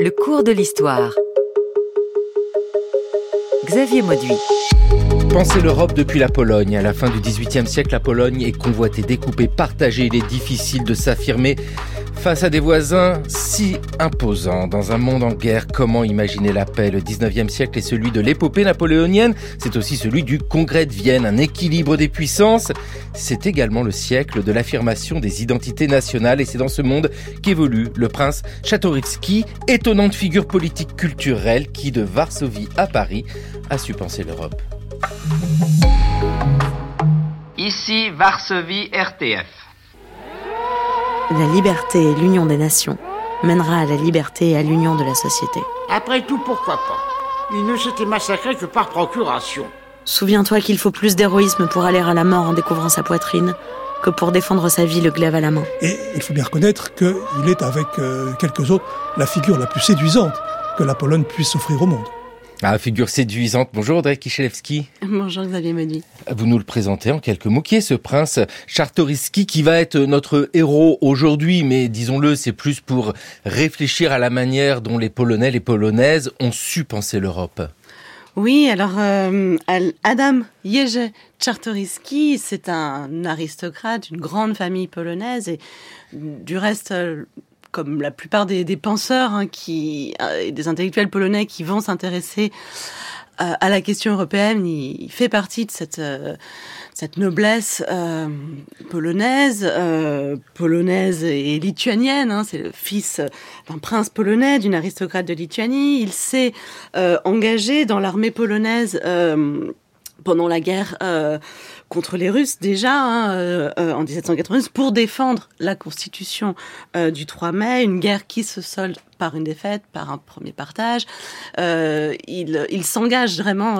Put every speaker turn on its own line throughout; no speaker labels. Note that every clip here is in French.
Le cours de l'histoire. Xavier Mauduit.
Pensez l'Europe depuis la Pologne. À la fin du XVIIIe siècle, la Pologne est convoitée, découpée, partagée. Il est difficile de s'affirmer Face à des voisins si imposants dans un monde en guerre, comment imaginer la paix? Le 19e siècle est celui de l'épopée napoléonienne, c'est aussi celui du Congrès de Vienne, un équilibre des puissances. C'est également le siècle de l'affirmation des identités nationales et c'est dans ce monde qu'évolue le prince Czartoryski, étonnante figure politique culturelle qui, de Varsovie à Paris, a su penser l'Europe.
Ici Varsovie RTF.
La liberté et l'union des nations mènera à la liberté et à l'union de la société.
Après tout, pourquoi pas? Il ne s'était massacré que par procuration.
Souviens-toi qu'il faut plus d'héroïsme pour aller à la mort en découvrant sa poitrine que pour défendre sa vie le glaive à la main.
Et il faut bien reconnaître qu'il est, avec euh, quelques autres, la figure la plus séduisante que la Pologne puisse offrir au monde.
Ah, figure séduisante. Bonjour Audrey Kichelewski.
Bonjour Xavier Medi.
Vous nous le présentez en quelques mots. Qui est ce prince Chartoriski qui va être notre héros aujourd'hui? Mais disons-le, c'est plus pour réfléchir à la manière dont les Polonais, les Polonaises ont su penser l'Europe.
Oui, alors euh, Adam Jerzy Czartoryski, c'est un aristocrate, une grande famille polonaise et du reste comme la plupart des, penseurs hein, euh, et des intellectuels polonais qui vont s'intéresser euh, à la question européenne, il, fait partie de cette, euh, noblesse polonaise, polonaise et lituanienne. Hein. c'est le fils d'un prince polonais, d'une aristocrate de Lituanie. Il s'est engagé dans l'armée polonaise pendant la guerre euh, contre les Russes déjà hein, euh, euh, en 1792 pour défendre la Constitution du 3 mai, une guerre qui se solde par une défaite, par un premier partage. il, s'engage vraiment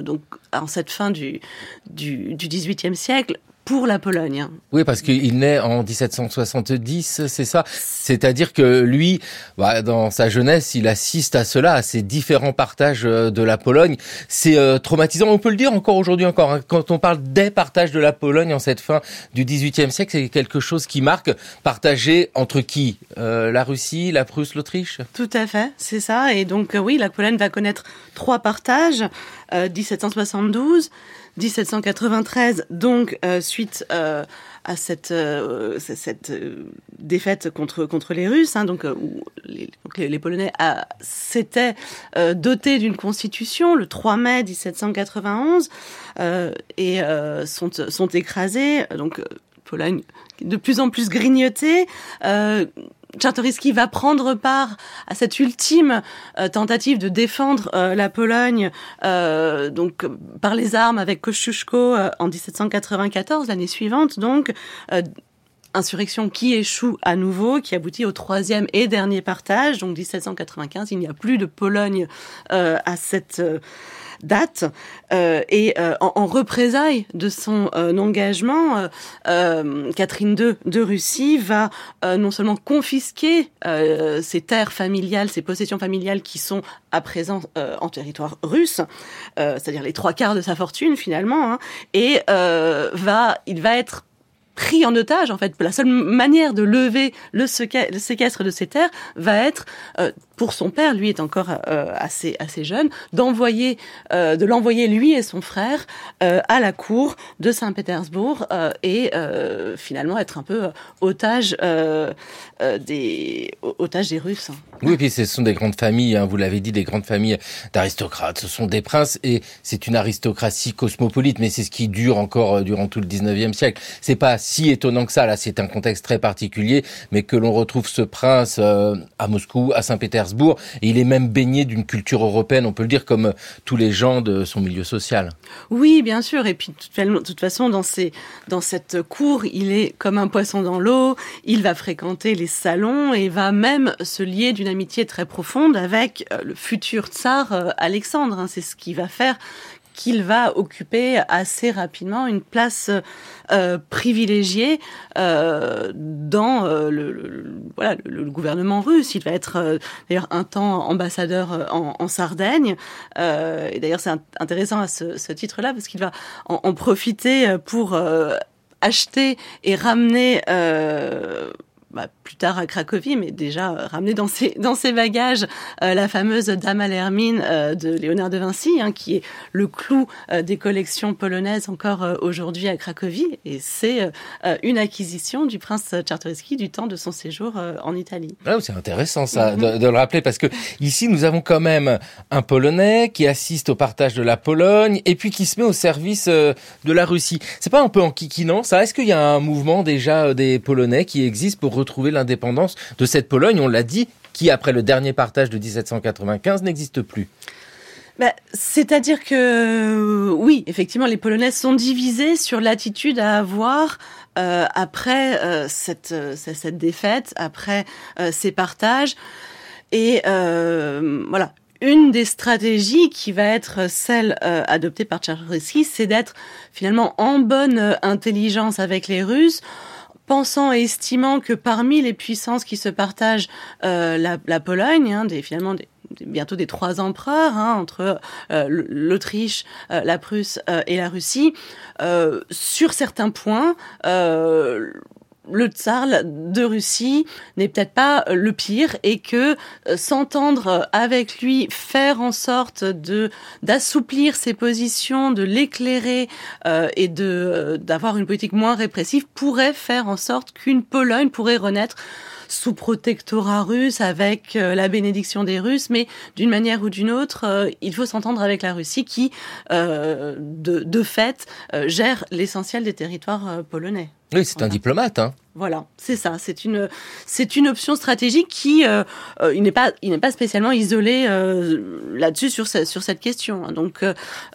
donc en cette fin du, du 18e siècle pour la Pologne.
Oui, parce qu'il naît en 1770, c'est ça. C'est-à-dire que lui, bah, dans sa jeunesse, il assiste à cela, à ces différents partages euh, de la Pologne. C'est euh, traumatisant, on peut le dire encore aujourd'hui encore. Hein. Quand on parle des partages de la Pologne en cette fin du XVIIIe siècle, c'est quelque chose qui marque partagé entre qui? Euh, La Russie, la Prusse, l'Autriche?
Tout à fait, c'est ça. Et donc oui, la Pologne va connaître trois partages. 1772, 1793, donc euh, suite euh, à cette, euh, cette défaite contre, contre les Russes, hein, donc, où les, Polonais s'étaient dotés d'une constitution le 3 mai 1791 et sont, sont écrasés. Donc, Pologne de plus en plus grignotée. Czartoryski va prendre part à cette ultime euh, tentative de défendre euh, la Pologne euh, donc par les armes avec Kosciuszko en 1794, l'année suivante donc insurrection qui échoue à nouveau, qui aboutit au troisième et dernier partage, donc 1795. Il n'y a plus de Pologne à cette date. Euh, et euh, en, représailles de son euh, engagement, Catherine II de Russie va non seulement confisquer ses terres familiales, ses possessions familiales qui sont à présent en territoire russe, c'est-à-dire les trois quarts de sa fortune finalement, hein, et va, il va être pris en otage, en fait. La seule manière de lever le, séquestre de ces terres va être, euh, pour son père, lui est encore euh, assez, assez jeune, d'envoyer, euh, de l'envoyer lui et son frère à la cour de Saint-Pétersbourg et finalement être un peu otage des otage des Russes.
Oui, et puis ce sont des grandes familles, hein, vous l'avez dit, des grandes familles d'aristocrates. Ce sont des princes et c'est une aristocratie cosmopolite, mais c'est ce qui dure encore durant tout le 19e siècle. C'est pas si étonnant que ça. Là, c'est un contexte très particulier, mais que l'on retrouve ce prince euh, à Moscou, à Saint-Pétersbourg, il est même baigné d'une culture européenne, on peut le dire, comme euh, tous les gens de son milieu social.
Oui, bien sûr. Et puis, de toute façon, dans, dans cette cour, il est comme un poisson dans l'eau. Il va fréquenter les salons et va même se lier d'une amitié très profonde avec euh, le futur tsar Alexandre. Hein. C'est ce qui va faire qu'il va occuper assez rapidement une place euh, privilégiée euh, dans euh, le, gouvernement russe. Il va être d'ailleurs un temps ambassadeur en, Sardaigne. et d'ailleurs, c'est intéressant à ce, titre-là parce qu'il va en, profiter pour acheter et ramener bah, plus tard à Cracovie, mais déjà euh, ramené dans ses, dans ses bagages euh, la fameuse Dame à l'hermine euh, de Léonard de Vinci, hein, qui est le clou des collections polonaises encore aujourd'hui à Cracovie. Et c'est une acquisition du prince Czartoryski du temps de son séjour en Italie.
Ah, c'est intéressant ça de, de, le rappeler parce que ici nous avons quand même un Polonais qui assiste au partage de la Pologne et puis qui se met au service de la Russie. C'est pas un peu en kikinant ça? Est-ce qu'il y a un mouvement déjà des Polonais qui existe pour retrouver l'indépendance de cette Pologne, on l'a dit, qui après le dernier partage de 1795 n'existe plus.
Bah, c'est-à-dire que oui, effectivement, les Polonais sont divisés sur l'attitude à avoir euh, après euh, cette, euh, cette défaite, après ces partages. Et voilà, une des stratégies qui va être celle adoptée par Tchaïkovski, c'est d'être finalement en bonne intelligence avec les Russes pensant et estimant que parmi les puissances qui se partagent euh, la, Pologne, hein, finalement bientôt des trois empereurs hein, entre euh, l'Autriche, euh, la Prusse et la Russie, sur certains points le tsar de Russie n'est peut-être pas euh, le pire et que euh, s'entendre avec lui, faire en sorte de d'assouplir ses positions, de l'éclairer euh, et de d'avoir une politique moins répressive pourrait faire en sorte qu'une Pologne pourrait renaître sous protectorat russe avec la bénédiction des Russes, mais d'une manière ou d'une autre, il faut s'entendre avec la Russie qui, de, de fait, gère l'essentiel des territoires polonais.
Oui, c'est un diplomate. Hein.
Voilà, c'est ça. C'est une, c'est une option stratégique qui, euh, euh, il n'est pas, il n'est pas spécialement isolé euh, là-dessus sur sur cette question. Donc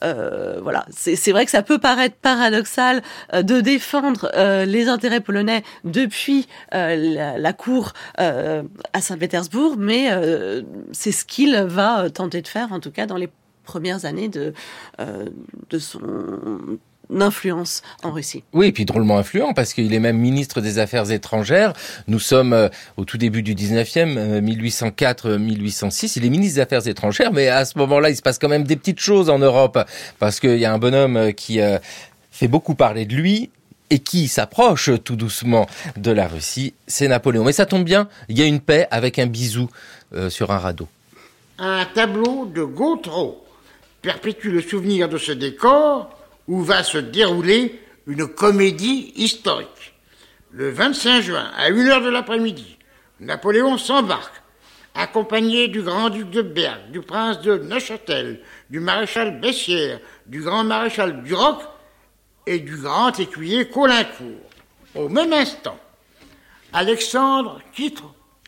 voilà, c'est vrai que ça peut paraître paradoxal de défendre les intérêts polonais depuis la, la, cour à Saint-Pétersbourg, mais c'est ce qu'il va tenter de faire, en tout cas dans les premières années de de son influence en Russie.
Oui, et puis drôlement influent parce qu'il est même ministre des Affaires étrangères. Nous sommes euh, au tout début du 19e, 1804-1806. Il est ministre des Affaires étrangères, mais à ce moment-là, il se passe quand même des petites choses en Europe parce qu'il y a un bonhomme euh, qui euh, fait beaucoup parler de lui et qui s'approche tout doucement de la Russie, c'est Napoléon. Mais ça tombe bien, il y a une paix avec un bisou sur un radeau.
Un tableau de Gautreau perpétue le souvenir de ce décor où va se dérouler une comédie historique. Le 25 juin, à 1h de l'après-midi, Napoléon s'embarque, accompagné du grand-duc de Berg, du prince de Neuchâtel, du maréchal Bessières, du grand maréchal Duroc et du grand écuyer Colincourt. Au même instant, Alexandre quitte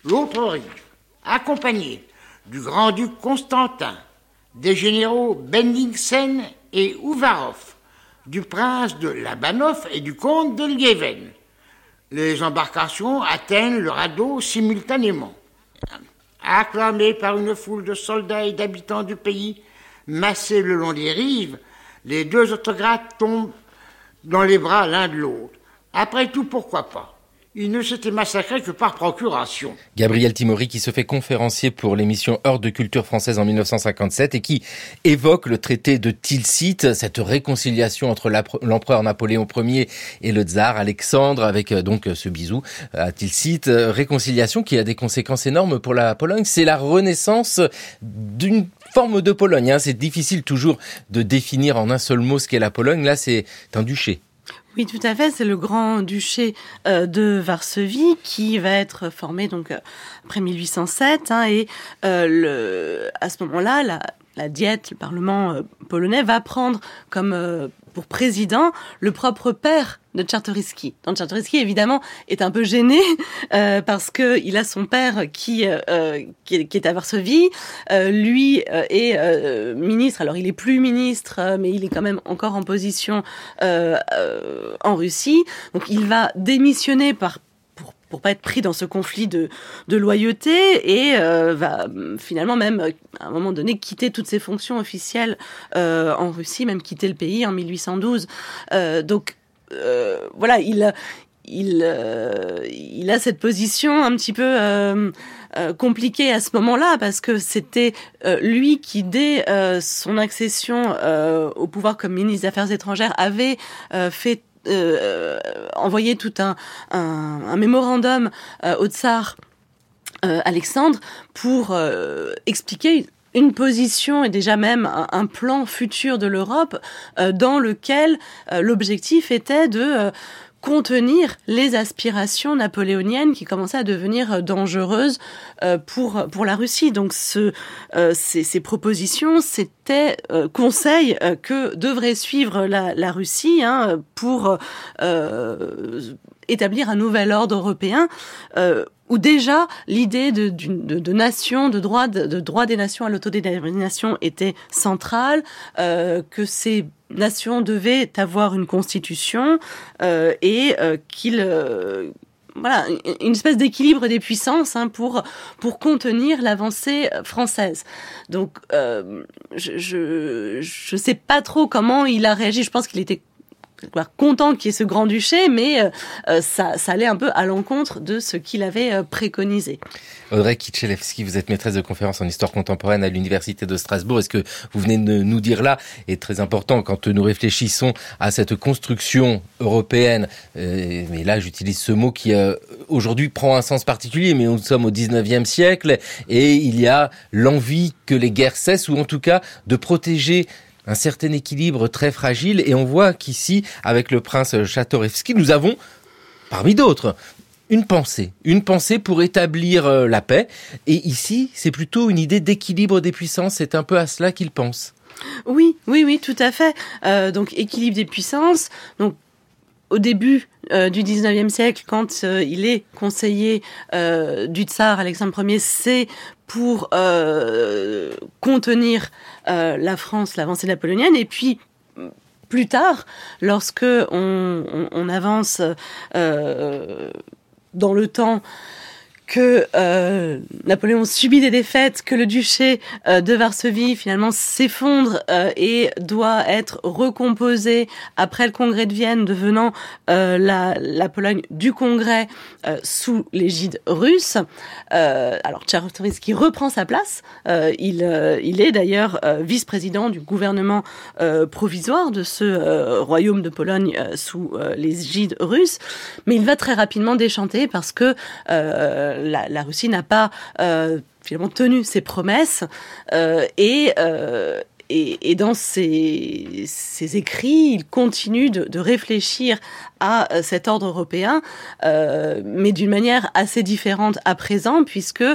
l'autre rive, accompagné du grand-duc Constantin, des généraux Bendingsen et Uvarov, du prince de Labanov et du comte de Lieven. Les embarcations atteignent le radeau simultanément. Acclamés par une foule de soldats et d'habitants du pays, massés le long des rives, les deux autocrates tombent dans les bras l'un de l'autre. Après tout, pourquoi pas? Il ne s'était massacré que par procuration.
Gabriel Timori qui se fait conférencier pour l'émission Heure de culture française en 1957 et qui évoque le traité de Tilsit, cette réconciliation entre l'empereur Napoléon Ier et le tsar Alexandre avec euh, donc ce bisou à Tilsit, euh, réconciliation qui a des conséquences énormes pour la Pologne. C'est la renaissance d'une forme de Pologne. Hein. C'est difficile toujours de définir en un seul mot ce qu'est la Pologne. Là, c'est un duché.
Oui, tout à fait. C'est le grand duché euh, de Varsovie qui va être formé donc euh, après 1807 hein, et euh, à ce moment-là, la diète, le Parlement polonais va prendre comme pour président le propre père de Czartoryski. Donc Czartoryski évidemment est un peu gêné euh, parce que il a son père qui euh, qui, est à Varsovie, euh, lui euh, est euh, ministre. Alors il est plus ministre, mais il est quand même encore en position en Russie. Donc il va démissionner par pour pas être pris dans ce conflit de, loyauté et euh, va finalement même à un moment donné quitter toutes ses fonctions officielles euh, en Russie, même quitter le pays en 1812. Euh, donc euh, voilà, il il euh, a cette position un petit peu euh, compliquée à ce moment-là parce que c'était lui qui dès son accession au pouvoir comme ministre des Affaires étrangères avait fait euh, envoyé tout un, un, mémorandum euh, au tsar euh, Alexandre pour euh, expliquer une position et déjà même un, plan futur de l'Europe dans lequel l'objectif était de contenir les aspirations napoléoniennes qui commençaient à devenir euh, dangereuses euh, pour, pour la Russie. Donc euh, ces, propositions, c'était conseil euh, que devrait suivre la, Russie hein, pour établir un nouvel ordre européen. Où déjà l'idée de, nation, de droit, de, de des nations à l'autodétermination était centrale, que ces nations devaient avoir une constitution euh, et euh, qu'il euh, voilà une espèce d'équilibre des puissances hein, pour contenir l'avancée française. Donc je, je je sais pas trop comment il a réagi. Je pense qu'il était content qu'il y ait ce grand duché, mais euh, euh, ça, ça allait un peu à l'encontre de ce qu'il avait euh, préconisé.
Audrey Kitchelewski, vous êtes maîtresse de conférence en histoire contemporaine à l'Université de Strasbourg. Est-ce que vous venez de nous dire là est très important quand nous réfléchissons à cette construction européenne Mais là, j'utilise ce mot qui aujourd'hui prend un sens particulier, mais nous sommes au 19e siècle et il y a l'envie que les guerres cessent ou en tout cas de protéger un certain équilibre très fragile. Et on voit qu'ici, avec le prince Chatorevski, nous avons, parmi d'autres, une pensée, une pensée pour établir euh, la paix. Et ici, c'est plutôt une idée d'équilibre des puissances. C'est un peu à cela qu'il pense.
Oui, oui, oui, tout à fait. Euh, donc équilibre des puissances. Donc au début euh, du 19e siècle, quand il est conseiller du tsar Alexandre Ier, c'est pour contenir euh, la France, l'avancée napoléonienne, et puis plus tard, lorsque on, avance euh, dans le temps, que euh, Napoléon subit des défaites, que le duché euh, de Varsovie finalement s'effondre euh, et doit être recomposé après le congrès de Vienne, devenant euh, la, la Pologne du congrès euh, sous l'égide russe. Euh, alors Czartoryski reprend sa place. Il, il est d'ailleurs vice-président du gouvernement provisoire de ce royaume de Pologne sous l'égide russe, mais il va très rapidement déchanter parce que la, Russie n'a pas euh, finalement tenu ses promesses euh, et, euh, et, dans ses, écrits, il continue de, réfléchir à cet ordre européen, mais d'une manière assez différente à présent, puisque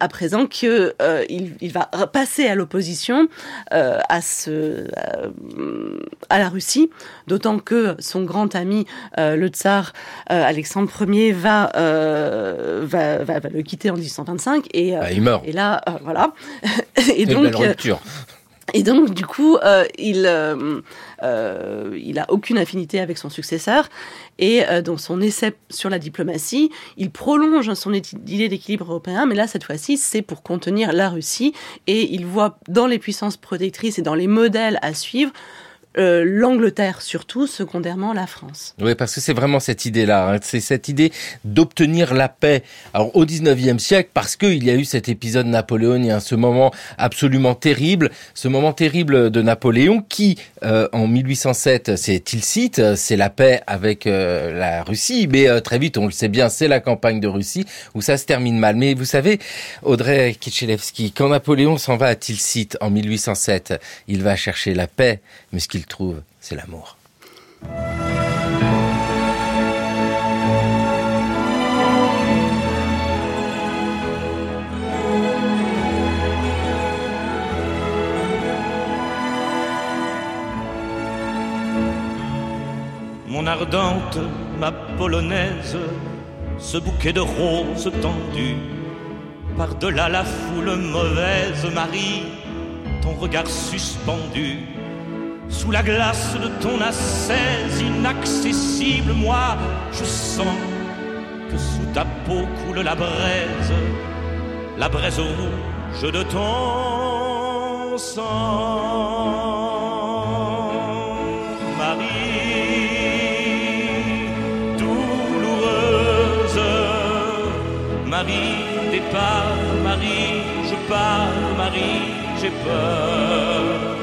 à présent que euh, il, va passer à l'opposition euh, à ce euh, à la Russie, d'autant que son grand ami euh, le tsar Alexandre Ier va, va, va va le quitter en 1825 et
Ah, il meurt.
et là voilà et
Une
donc
belle rupture.
Et donc, du coup, euh, il, euh, euh, il a aucune affinité avec son successeur. Et euh, dans son essai sur la diplomatie, il prolonge son idée d'équilibre européen, mais là, cette fois-ci, c'est pour contenir la Russie. Et il voit dans les puissances protectrices et dans les modèles à suivre euh, l'Angleterre surtout, secondairement la France.
Oui, parce que c'est vraiment cette idée-là. hein. C'est cette idée d'obtenir la paix. Alors au 19e siècle, parce qu'il y a eu cet épisode napoléonien, ce moment absolument terrible, ce moment terrible de Napoléon qui, euh, en 1807, c'est Tilsit, c'est la paix avec euh, la Russie, mais euh, très vite, on le sait bien, c'est la campagne de Russie où ça se termine mal. Mais vous savez, Audrey Kitchelewski, quand Napoléon s'en va à Tilsit en 1807, il va chercher la paix, mais ce qu'il trouve, c'est l'amour.
Mon ardente, ma polonaise, ce bouquet de roses tendues, par-delà la foule mauvaise, Marie, ton regard suspendu, sous la glace de ton ascèse inaccessible, moi, je sens que sous ta peau coule la braise, la braise rouge de ton sang. Marie, douloureuse, Marie, départ, Marie, je pars, Marie, j'ai peur.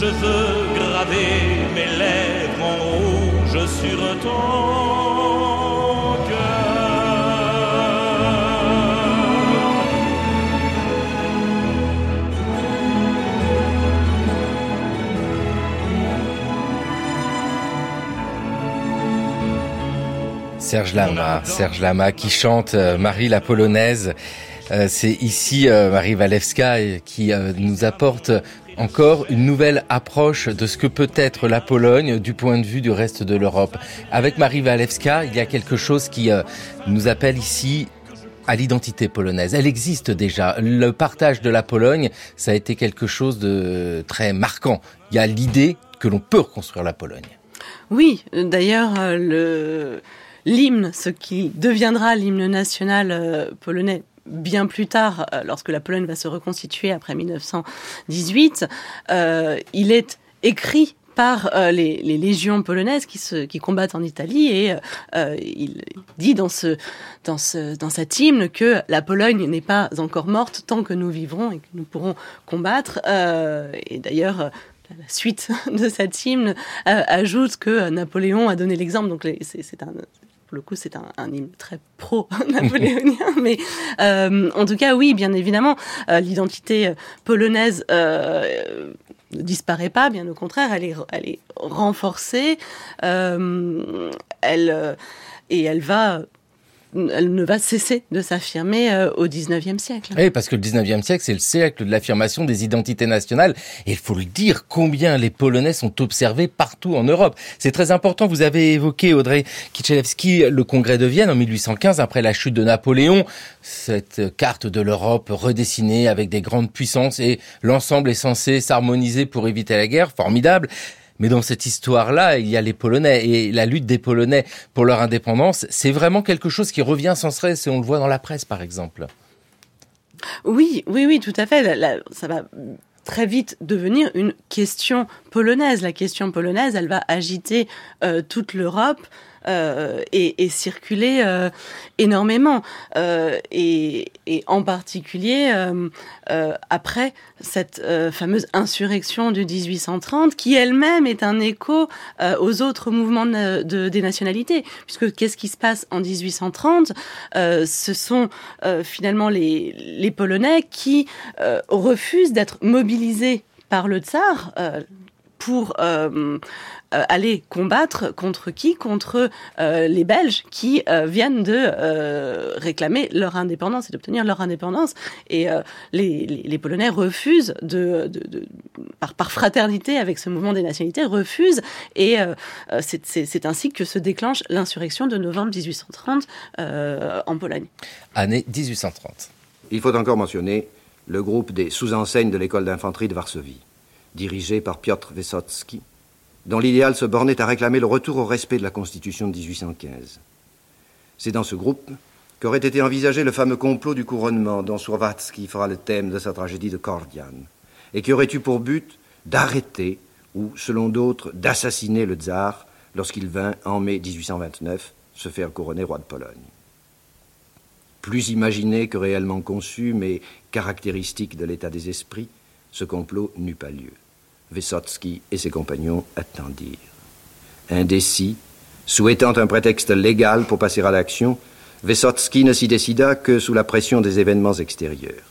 Je veux graver mes lèvres en rouge sur ton cœur.
Serge Lama, Serge Lama qui chante euh, Marie la polonaise. Euh, c'est ici euh, Marie Walewska qui euh, nous apporte encore une nouvelle approche de ce que peut être la Pologne du point de vue du reste de l'Europe. Avec Marie Walewska, il y a quelque chose qui euh, nous appelle ici à l'identité polonaise. Elle existe déjà. Le partage de la Pologne, ça a été quelque chose de très marquant. Il y a l'idée que l'on peut reconstruire la Pologne.
Oui, d'ailleurs, euh, le l'hymne, ce qui deviendra l'hymne national euh, polonais bien plus tard, euh, lorsque la Pologne va se reconstituer après 1918, euh, il est écrit par euh, les, légions polonaises qui, combattent en Italie et il dit dans, ce, dans, ce, dans cet hymne que la Pologne n'est pas encore morte tant que nous vivrons et que nous pourrons combattre. Et d'ailleurs, la suite de cet hymne ajoute que Napoléon a donné l'exemple. Donc c'est un le coup, c'est un, hymne très pro-napoléonien, mais euh, en tout cas, oui, bien évidemment, euh, l'identité euh, polonaise ne disparaît pas, bien au contraire, elle est, elle est renforcée, elle, et elle va, elle ne va cesser de s'affirmer euh, au 19e siècle.
Oui, parce que le 19e siècle, c'est le siècle de l'affirmation des identités nationales. Et il faut le dire, combien les Polonais sont observés partout en Europe. C'est très important. Vous avez évoqué, Audrey Kichelewski, le congrès de Vienne en 1815, après la chute de Napoléon. Cette carte de l'Europe redessinée avec des grandes puissances et l'ensemble est censé s'harmoniser pour éviter la guerre. Formidable. Mais dans cette histoire-là, il y a les Polonais et la lutte des Polonais pour leur indépendance, c'est vraiment quelque chose qui revient sans cesse et on le voit dans la presse, par exemple.
Oui, oui, oui, tout à fait. Ça va très vite devenir une question polonaise. La question polonaise, elle va agiter euh, toute l'Europe. Euh, et, circuler euh, énormément. Euh, et, en particulier après cette fameuse insurrection de 1830 qui elle-même est un écho aux autres mouvements de, de- des nationalités. Puisque qu'est-ce qui se passe en 1830 Euh, ce sont finalement les, Polonais qui refusent d'être mobilisés par le tsar pour aller combattre contre qui? Contre euh, les Belges qui euh, viennent de euh, réclamer leur indépendance et d'obtenir leur indépendance. Et euh, les, les, les Polonais refusent de, de, de par, par fraternité avec ce mouvement des nationalités, refusent. Et euh, euh, c'est- ainsi que se déclenche l'insurrection de novembre 1830 euh, en Pologne.
Année 1830.
Il faut encore mentionner le groupe des sous-enseignes de l'école d'infanterie de Varsovie, dirigé par Piotr Wysocki, dont l'idéal se bornait à réclamer le retour au respect de la Constitution de 1815. C'est dans ce groupe qu'aurait été envisagé le fameux complot du couronnement dont Słowatzki fera le thème de sa tragédie de Kordian, et qui aurait eu pour but d'arrêter, ou, selon d'autres, d'assassiner le tsar lorsqu'il vint, en mai 1829, se faire couronner roi de Pologne plus imaginé que réellement conçu, mais caractéristique de l'état des esprits, ce complot n'eut pas lieu. Wysocki et ses compagnons attendirent. Indécis, souhaitant un prétexte légal pour passer à l'action, Wysocki ne s'y décida que sous la pression des événements extérieurs.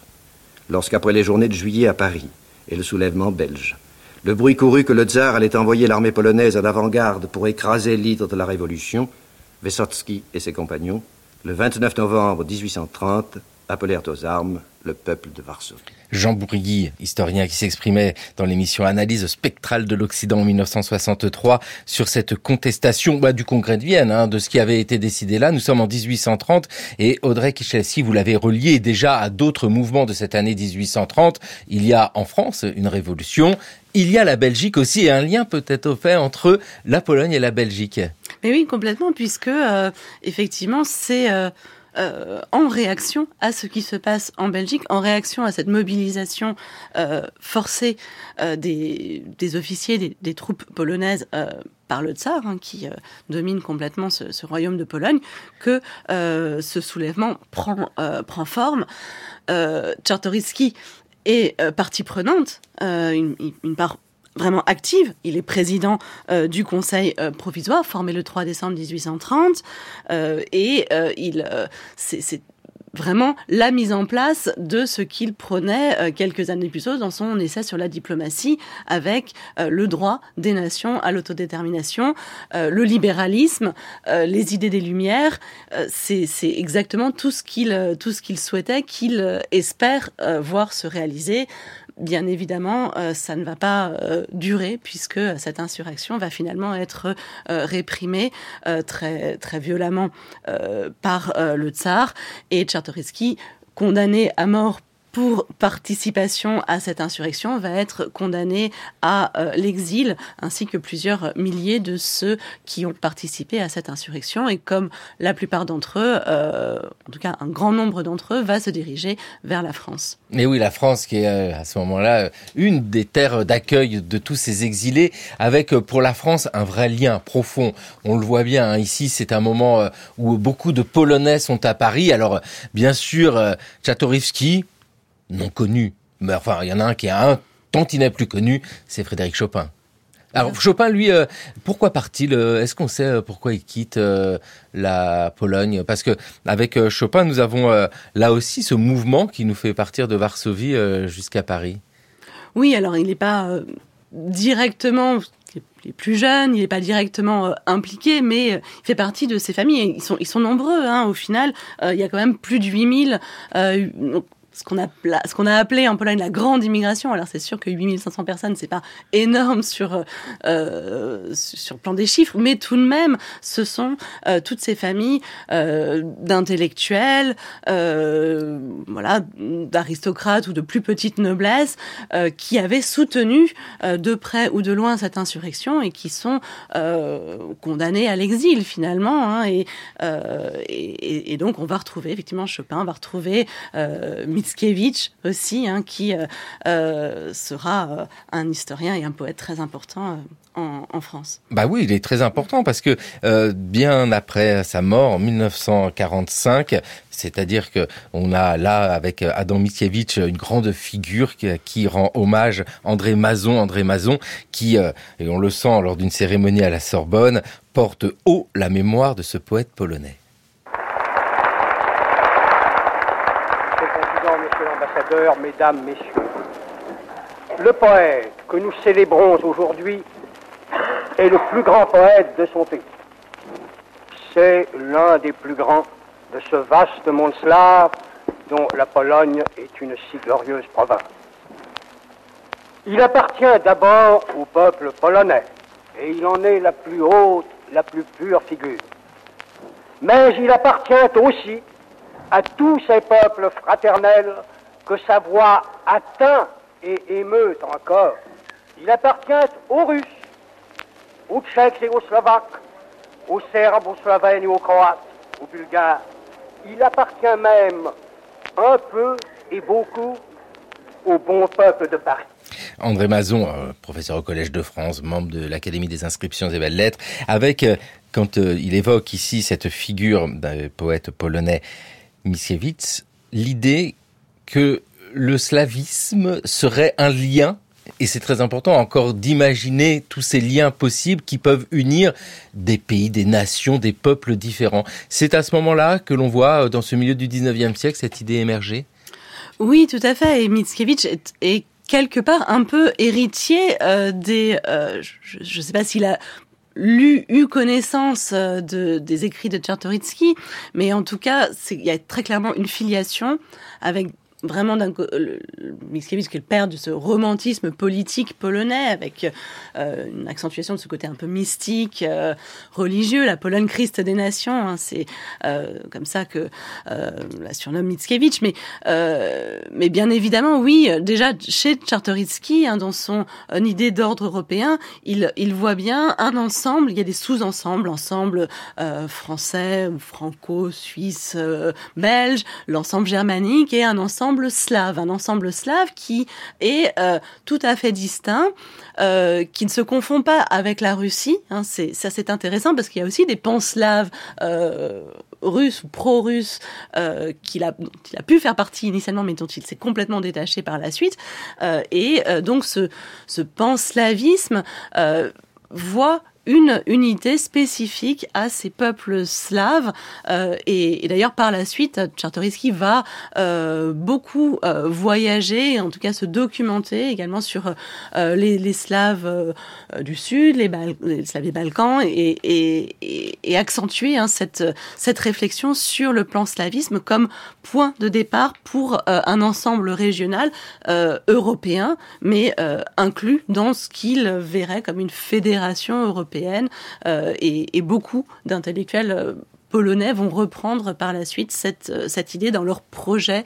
Lorsqu'après les journées de juillet à Paris et le soulèvement belge, le bruit courut que le tsar allait envoyer l'armée polonaise à l'avant-garde pour écraser l'hydre de la Révolution, Wysocki et ses compagnons le 29 novembre 1830, appelèrent aux armes le peuple de Varsovie.
Jean Bourgui, historien qui s'exprimait dans l'émission Analyse spectrale de l'Occident en 1963 sur cette contestation bah, du Congrès de Vienne, hein, de ce qui avait été décidé là. Nous sommes en 1830 et Audrey Kichelsi, vous l'avez relié déjà à d'autres mouvements de cette année 1830. Il y a en France une révolution. Il y a la Belgique aussi et un lien peut-être au fait entre la Pologne et la Belgique.
Mais oui, complètement, puisque euh, effectivement, c'est euh, euh, en réaction à ce qui se passe en Belgique, en réaction à cette mobilisation euh, forcée euh, des, des officiers, des, des troupes polonaises. par le tsar, hein, qui domine complètement ce, royaume de Pologne, que ce soulèvement prend, prend forme. Euh, est partie prenante, une part vraiment active. Il est président euh, du Conseil euh, provisoire formé le 3 décembre 1830 euh, et euh, il c'est vraiment la mise en place de ce qu'il prenait quelques années plus tôt dans son essai sur la diplomatie avec le droit des nations à l'autodétermination, le libéralisme, les idées des Lumières. C'est exactement tout ce qu'il qu'il souhaitait, qu'il espère voir se réaliser. Bien évidemment, euh, ça ne va pas euh, durer puisque cette insurrection va finalement être euh, réprimée très très violemment par le tsar. Et Tchartoryski, condamné à mort pour participation à cette insurrection, va être condamné à euh, l'exil, ainsi que plusieurs milliers de ceux qui ont participé à cette insurrection. Et comme la plupart d'entre eux, euh, en tout cas un grand nombre d'entre eux, va se diriger vers la France.
Mais oui, la France qui est euh, à ce moment-là euh, une des terres d'accueil de tous ces exilés, avec euh, pour la France un vrai lien profond. On le voit bien hein, ici, c'est un moment où beaucoup de Polonais sont à Paris. Alors bien sûr, Tchatorivski, non connu, mais enfin il y en a un qui est un tantinet plus connu, c'est Frédéric Chopin. Alors Chopin, lui, euh, pourquoi part-il euh, Est-ce qu'on sait euh, pourquoi il quitte euh, la Pologne? Parce que avec euh, Chopin, nous avons là aussi ce mouvement qui nous fait partir de Varsovie jusqu'à Paris.
Oui, alors il n'est pas directement il est plus jeune, il n'est pas directement euh, impliqué, mais euh, il fait partie de ces familles. Ils sont, ils sont nombreux, hein, au final. Euh, il y a quand même plus de 8000, euh, donc, ce qu'on a, ce a appelé en Pologne la grande immigration. Alors c'est sûr que 8500 personnes, c'est pas énorme sur, euh, sur le plan des chiffres, mais tout de même, ce sont euh, toutes ces familles euh, d'intellectuels, voilà, d'aristocrates ou de plus petite noblesse qui avaient soutenu de près ou de loin cette insurrection et qui sont condamnés à l'exil finalement. Hein, et, et, donc on va retrouver effectivement Chopin, va retrouver Mickiewicz aussi, hein, qui euh, euh, sera euh, un historien et un poète très important en, France.
Bah oui, il est très important parce que bien après sa mort en 1945, c'est-à-dire que on a là avec Adam Mickiewicz une grande figure qui, rend hommage André Mazon, André Mazon, qui et on le sent lors d'une cérémonie à la Sorbonne porte haut la mémoire de ce poète polonais.
Monsieur le Président, Mesdames, Messieurs, le poète que nous célébrons aujourd'hui est le plus grand poète de son pays. C'est l'un des plus grands de ce vaste monde slave dont la Pologne est une si glorieuse province. Il appartient d'abord au peuple polonais et il en est la plus haute, la plus pure figure. Mais il appartient aussi à tous ces peuples fraternels que sa voix atteint et émeut encore. Il appartient aux Russes, aux Tchèques et aux Slovaques, aux Serbes, aux Slovènes et aux Croates, aux Bulgares. Il appartient même un peu et beaucoup au bon peuple de Paris.
André Mazon, euh, professeur au Collège de France, membre de l'Académie des inscriptions et belles-lettres, avec, euh, quand euh, il évoque ici cette figure d'un poète polonais, Mickiewicz, l'idée que le slavisme serait un lien, et c'est très important encore d'imaginer tous ces liens possibles qui peuvent unir des pays, des nations, des peuples différents. C'est à ce moment-là que l'on voit, euh, dans ce milieu du 19e siècle, cette idée émerger
Oui, tout à fait. Et Mickiewicz est, quelque part un peu héritier euh, des. euh, je ne sais pas s'il a lu, eu connaissance de, des écrits de Czartoryski, mais en tout cas, il y a très clairement une filiation avec vraiment d'un co- le- Mickiewicz qui est de ce romantisme politique polonais avec euh, une accentuation de ce côté un peu mystique, euh, religieux, la Pologne Christ des nations, hein, c'est euh, comme ça que euh, la surnomme Mickiewicz, mais euh, mais bien évidemment oui, déjà chez Czartoryski, hein, dans son euh, idée d'ordre européen, il il voit bien un ensemble, il y a des sous-ensembles, ensemble euh, français ou franco-suisse, euh, belge, l'ensemble germanique et un ensemble slave, un ensemble slave qui est euh, tout à fait distinct, euh, qui ne se confond pas avec la Russie. Hein, c'est ça, c'est intéressant parce qu'il y a aussi des pans slaves euh, russe ou pro-russe euh, qu'il a, dont il a pu faire partie initialement, mais dont il s'est complètement détaché par la suite. Et donc ce, ce panslavisme voit une unité spécifique à ces peuples slaves. Euh, et, et d'ailleurs, par la suite, Czartoryski va euh, beaucoup euh, voyager, en tout cas se documenter également sur euh, les, les Slaves euh, du Sud, les, Bal les Slaves des Balkans, et, et, et, accentuer hein, cette, cette réflexion sur le plan slavisme comme point de départ pour euh, un ensemble régional euh, européen, mais euh, inclus dans ce qu'il verrait comme une fédération européenne euh, et, beaucoup d'intellectuels euh, polonais vont reprendre par la suite cette, euh, idée dans leur projet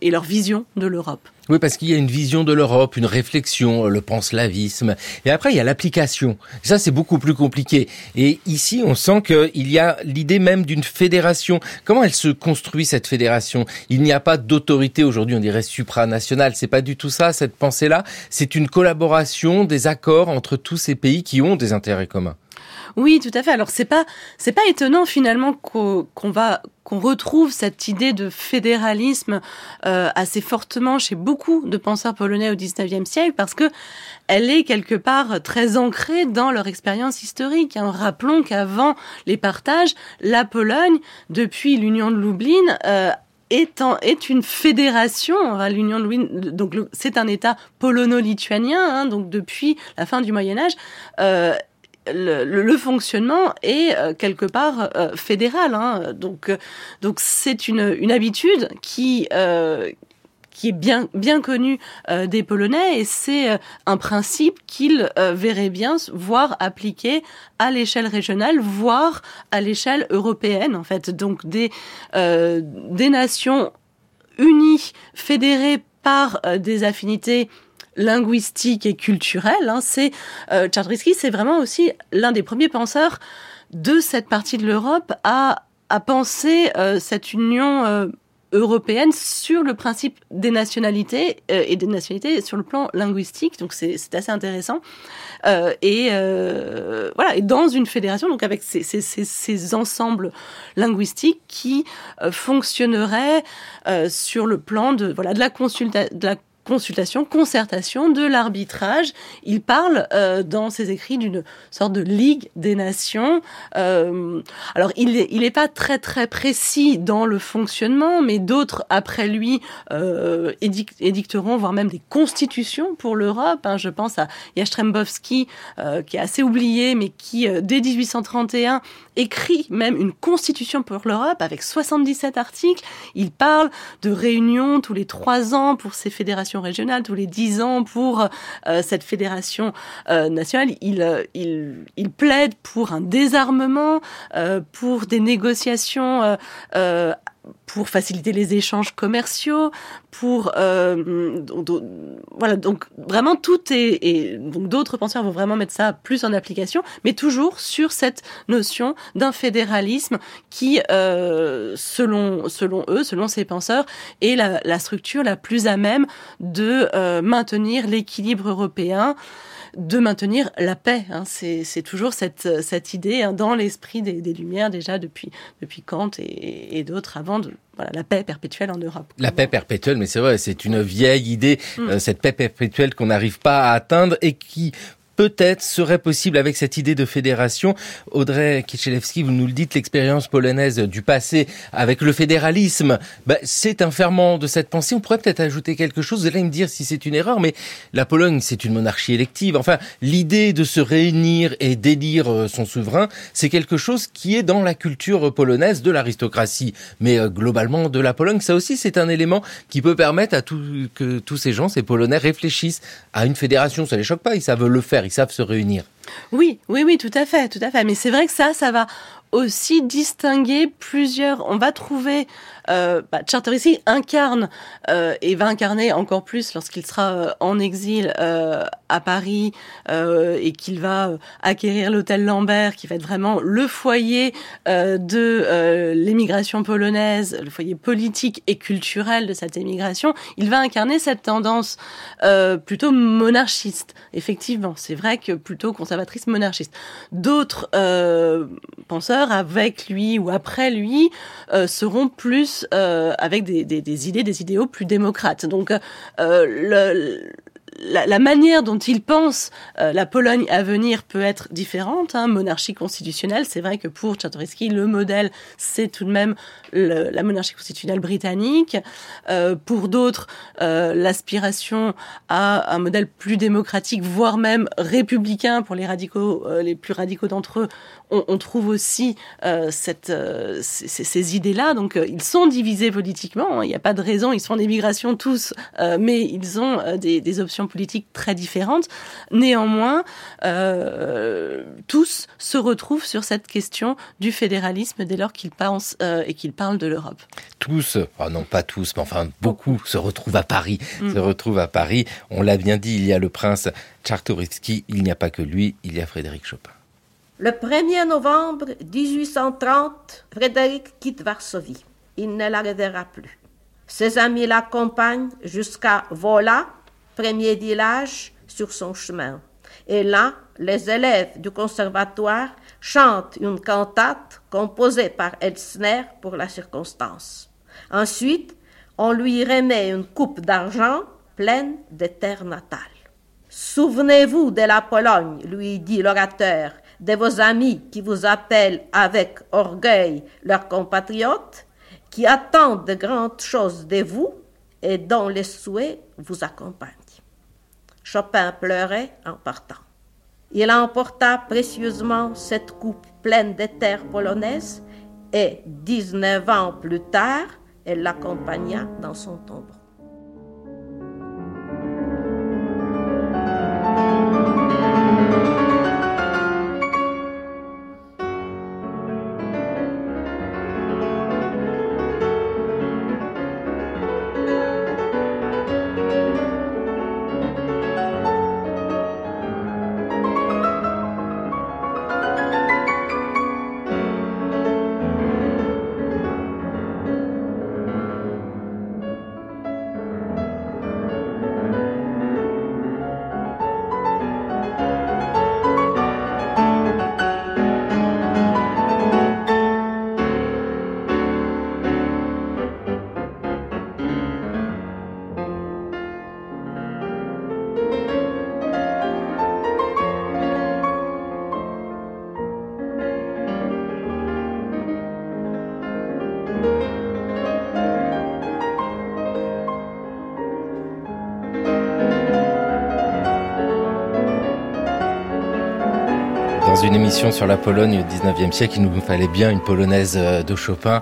et leur vision de l'Europe.
Oui, parce qu'il y a une vision de l'Europe, une réflexion, le panslavisme. Et après, il y a l'application. Ça, c'est beaucoup plus compliqué. Et ici, on sent qu'il y a l'idée même d'une fédération. Comment elle se construit, cette fédération? Il n'y a pas d'autorité aujourd'hui, on dirait supranationale. C'est pas du tout ça, cette pensée-là. C'est une collaboration, des accords entre tous ces pays qui ont des intérêts communs.
Oui, tout à fait. Alors c'est pas c'est pas étonnant finalement qu'on qu va qu'on retrouve cette idée de fédéralisme euh, assez fortement chez beaucoup de penseurs polonais au XIXe siècle parce que elle est quelque part très ancrée dans leur expérience historique. Hein. Rappelons qu'avant les partages, la Pologne, depuis l'Union de Lublin, euh, est, en, est, une fédération. L'Union de donc c'est un État polono-lituanien, hein, donc depuis la fin du Moyen Âge. Euh, le, le, le, fonctionnement est euh, quelque part euh, fédéral. Hein. Donc, euh, donc c'est une, une habitude qui euh, qui est bien bien connue euh, des Polonais et c'est un principe qu'ils verraient bien voir appliqué à l'échelle régionale, voire à l'échelle européenne en fait. Donc des des nations unies, fédérées par des affinités linguistique et culturelle. Hein, c'est euh, c'est vraiment aussi l'un des premiers penseurs de cette partie de l'Europe à, à penser euh, cette union euh, européenne sur le principe des nationalités euh, et des nationalités sur le plan linguistique. Donc c'est assez intéressant. Et voilà, et dans une fédération, donc avec ces, ces, ces, ces ensembles linguistiques qui fonctionneraient sur le plan de voilà de la consultation de la consultation, concertation, de l'arbitrage. Il parle euh, dans ses écrits d'une sorte de ligue des nations. Euh, alors il n'est il pas très très précis dans le fonctionnement, mais d'autres après lui euh, édict, édicteront, voire même des constitutions pour l'Europe. Hein. Je pense à Jastrembowski, euh, qui est assez oublié, mais qui euh, dès 1831 écrit même une constitution pour l'Europe avec 77 articles. Il parle de réunions tous les trois ans pour ces fédérations régionales, tous les dix ans pour euh, cette fédération euh, nationale. Il, euh, il, plaide pour un désarmement, pour des négociations pour faciliter les échanges commerciaux, pour euh, voilà donc vraiment tout est et donc d'autres penseurs vont vraiment mettre ça plus en application, mais toujours sur cette notion d'un fédéralisme qui, euh, selon selon eux, selon ces penseurs, est la, la structure la plus à même de euh, maintenir l'équilibre européen de maintenir la paix. Hein. C'est toujours cette, cette idée hein, dans l'esprit des, des, Lumières déjà depuis, depuis Kant et, et d'autres avant de voilà, la paix perpétuelle en Europe.
La paix perpétuelle, mais c'est vrai, c'est une vieille idée, mm. euh, cette paix perpétuelle qu'on n'arrive pas à atteindre et qui peut-être serait possible avec cette idée de fédération. Audrey Kichelewski, vous nous le dites, l'expérience polonaise du passé avec le fédéralisme, bah, c'est un ferment de cette pensée. On pourrait peut-être ajouter quelque chose. Vous allez me dire si c'est une erreur, mais la Pologne, c'est une monarchie élective. Enfin, l'idée de se réunir et d'élire euh, son souverain, c'est quelque chose qui est dans la culture polonaise de l'aristocratie, mais euh, globalement de la Pologne. Ça aussi, c'est un élément qui peut permettre à tous ces gens, ces Polonais, réfléchissent à une fédération. Ça les choque pas, ils savent le faire ils savent se réunir.
Oui, oui, oui, tout à fait, tout à fait. Mais c'est vrai que ça, ça va aussi distinguer plusieurs. On va trouver euh, bah, incarne euh, et va incarner encore plus lorsqu'il sera euh, en exil euh, à Paris et qu'il va acquérir l'hôtel Lambert, qui va être vraiment le foyer de l'émigration polonaise, le foyer politique et culturel de cette émigration. Il va incarner cette tendance plutôt monarchiste. Effectivement, c'est vrai que plutôt conservatrice monarchiste. D'autres penseurs avec lui ou après lui seront plus avec des, idées, des idéaux plus démocrates. Donc le la, manière dont il pense euh, la Pologne à venir peut être différente. Hein. Monarchie constitutionnelle, c'est vrai que pour Czartoryski, le modèle, c'est tout de même la monarchie constitutionnelle britannique. Euh, pour d'autres, euh, l'aspiration à un modèle plus démocratique, voire même républicain pour les radicaux, euh, les plus radicaux d'entre eux, on, on, trouve aussi euh, cette, ces, ces idées-là. Donc, ils sont divisés politiquement. Hein. Il n'y a pas de raison. Ils sont en émigration tous, mais ils ont des, des options politiques très différentes. Néanmoins, euh, tous se retrouvent sur cette question du fédéralisme dès lors qu'ils pensent euh, et qu'ils parlent de l'Europe.
Tous, oh non pas tous, mais enfin beaucoup se retrouvent à Paris. Se retrouvent à Paris. On l'a bien dit, il y a le prince Czartoryski, il n'y a pas que lui, il y a Frédéric Chopin.
Le 1er novembre 1830, Frédéric quitte Varsovie. Il ne la reverra plus. Ses amis l'accompagnent jusqu'à Vola, premier village sur son chemin. Et là, les élèves du conservatoire chantent une cantate composée par Elsner pour la circonstance. Ensuite, on lui remet une coupe d'argent pleine de terre natale. Souvenez-vous de la Pologne, lui dit l'orateur, de vos amis qui vous appellent avec orgueil leurs compatriotes, qui attendent de grandes choses de vous et dont les souhaits vous accompagnent. Chopin pleurait en partant. Il emporta précieusement cette coupe pleine de terre polonaise et, 19 ans plus tard, elle l'accompagna dans son tombeau.
Sur la Pologne au 19e siècle, il nous fallait bien une polonaise euh, de Chopin.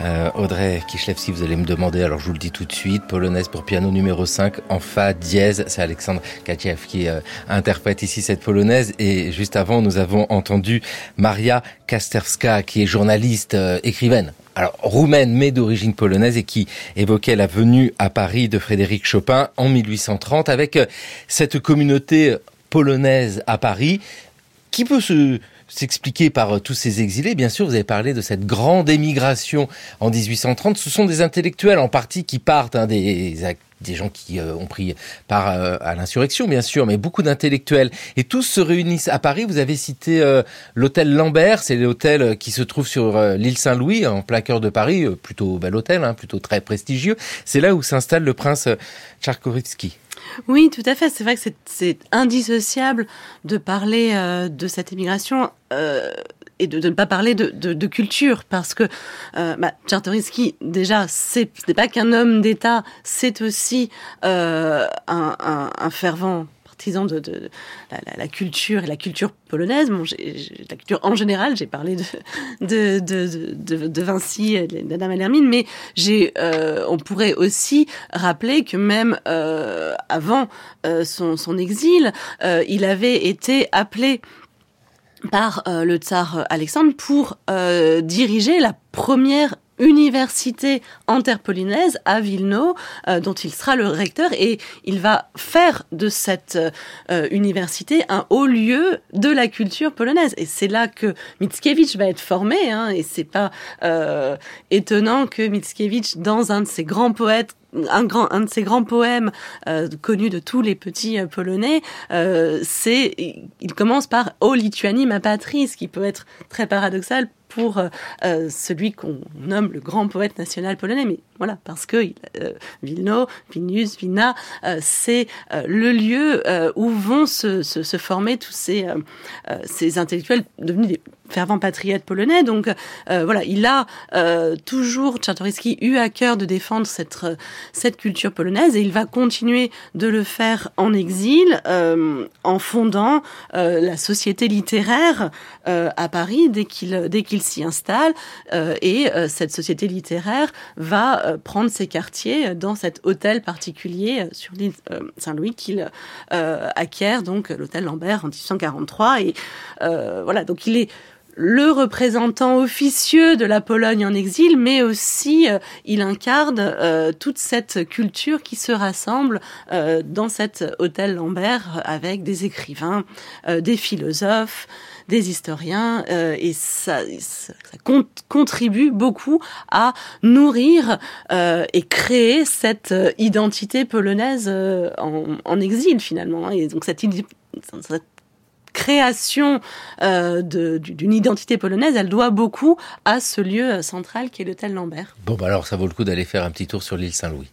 Euh, Audrey Kishlewski, vous allez me demander, alors je vous le dis tout de suite, polonaise pour piano numéro 5 en fa dièse. C'est Alexandre Katiev qui euh, interprète ici cette polonaise. Et juste avant, nous avons entendu Maria Kasterska, qui est journaliste, euh, écrivaine alors roumaine mais d'origine polonaise et qui évoquait la venue à Paris de Frédéric Chopin en 1830 avec cette communauté polonaise à Paris qui peut se s'expliquer par euh, tous ces exilés. Bien sûr, vous avez parlé de cette grande émigration en 1830. Ce sont des intellectuels en partie qui partent, hein, des, des gens qui euh, ont pris part euh, à l'insurrection, bien sûr, mais beaucoup d'intellectuels. Et tous se réunissent à Paris. Vous avez cité l'hôtel Lambert, c'est l'hôtel qui se trouve sur l'île Saint-Louis, en plein cœur de Paris. Plutôt bel hôtel, hein, plutôt très prestigieux. C'est là où s'installe le prince Tcharkovitsky.
Oui, tout à fait. C'est vrai que c'est indissociable de parler euh, de cette immigration euh, et de, ne pas parler de, culture parce que euh, bah, Czartoryski, déjà, ce n'est pas qu'un homme d'État, c'est aussi euh, un fervent partisan de, de, de la, la, la, culture et la culture polonaise. Bon, la culture en général, j'ai parlé de, de, de, de, Vinci, d'Adam Hermine, mais euh, on pourrait aussi rappeler que même euh, avant euh, son, son exil, il avait été appelé par le tsar Alexandre pour diriger la première université interpolinaise à Vilno, euh, dont il sera le recteur, et il va faire de cette euh, université un haut lieu de la culture polonaise. Et c'est là que Mickiewicz va être formé, hein, et c'est pas euh, étonnant que Mickiewicz, dans un de ses grands poètes, un, grand, un de ses grands poèmes euh, connus de tous les petits euh, polonais, euh, c'est il commence par "O Lituanie, ma patrie", ce qui peut être très paradoxal pour celui qu'on nomme le grand poète national polonais, mais voilà, parce que Vilno, Vilnius, Vilna, c'est le lieu où vont se, se, former tous ces, ces intellectuels devenus des fervent patriote polonais. Donc euh, voilà, il a euh, toujours, Czartoryski, eu à cœur de défendre cette, euh, cette culture polonaise et il va continuer de le faire en exil en fondant la société littéraire à Paris dès qu'il dès qu'il s'y installe. et cette société littéraire va prendre ses quartiers dans cet hôtel particulier sur l'île Saint-Louis qu'il acquiert, donc l'hôtel Lambert en 1843. Et voilà, donc il est le représentant officieux de la Pologne en exil, mais aussi euh, il incarne euh, toute cette culture qui se rassemble euh, dans cet hôtel Lambert avec des écrivains, des philosophes, des historiens, et ça, contribue beaucoup à nourrir et créer cette identité polonaise en, exil finalement. Et donc cette, cette création euh, d'une identité polonaise, elle doit beaucoup à ce lieu central qui est l'hôtel Lambert.
Bon, bah alors ça vaut le coup d'aller faire un petit tour sur l'île Saint-Louis.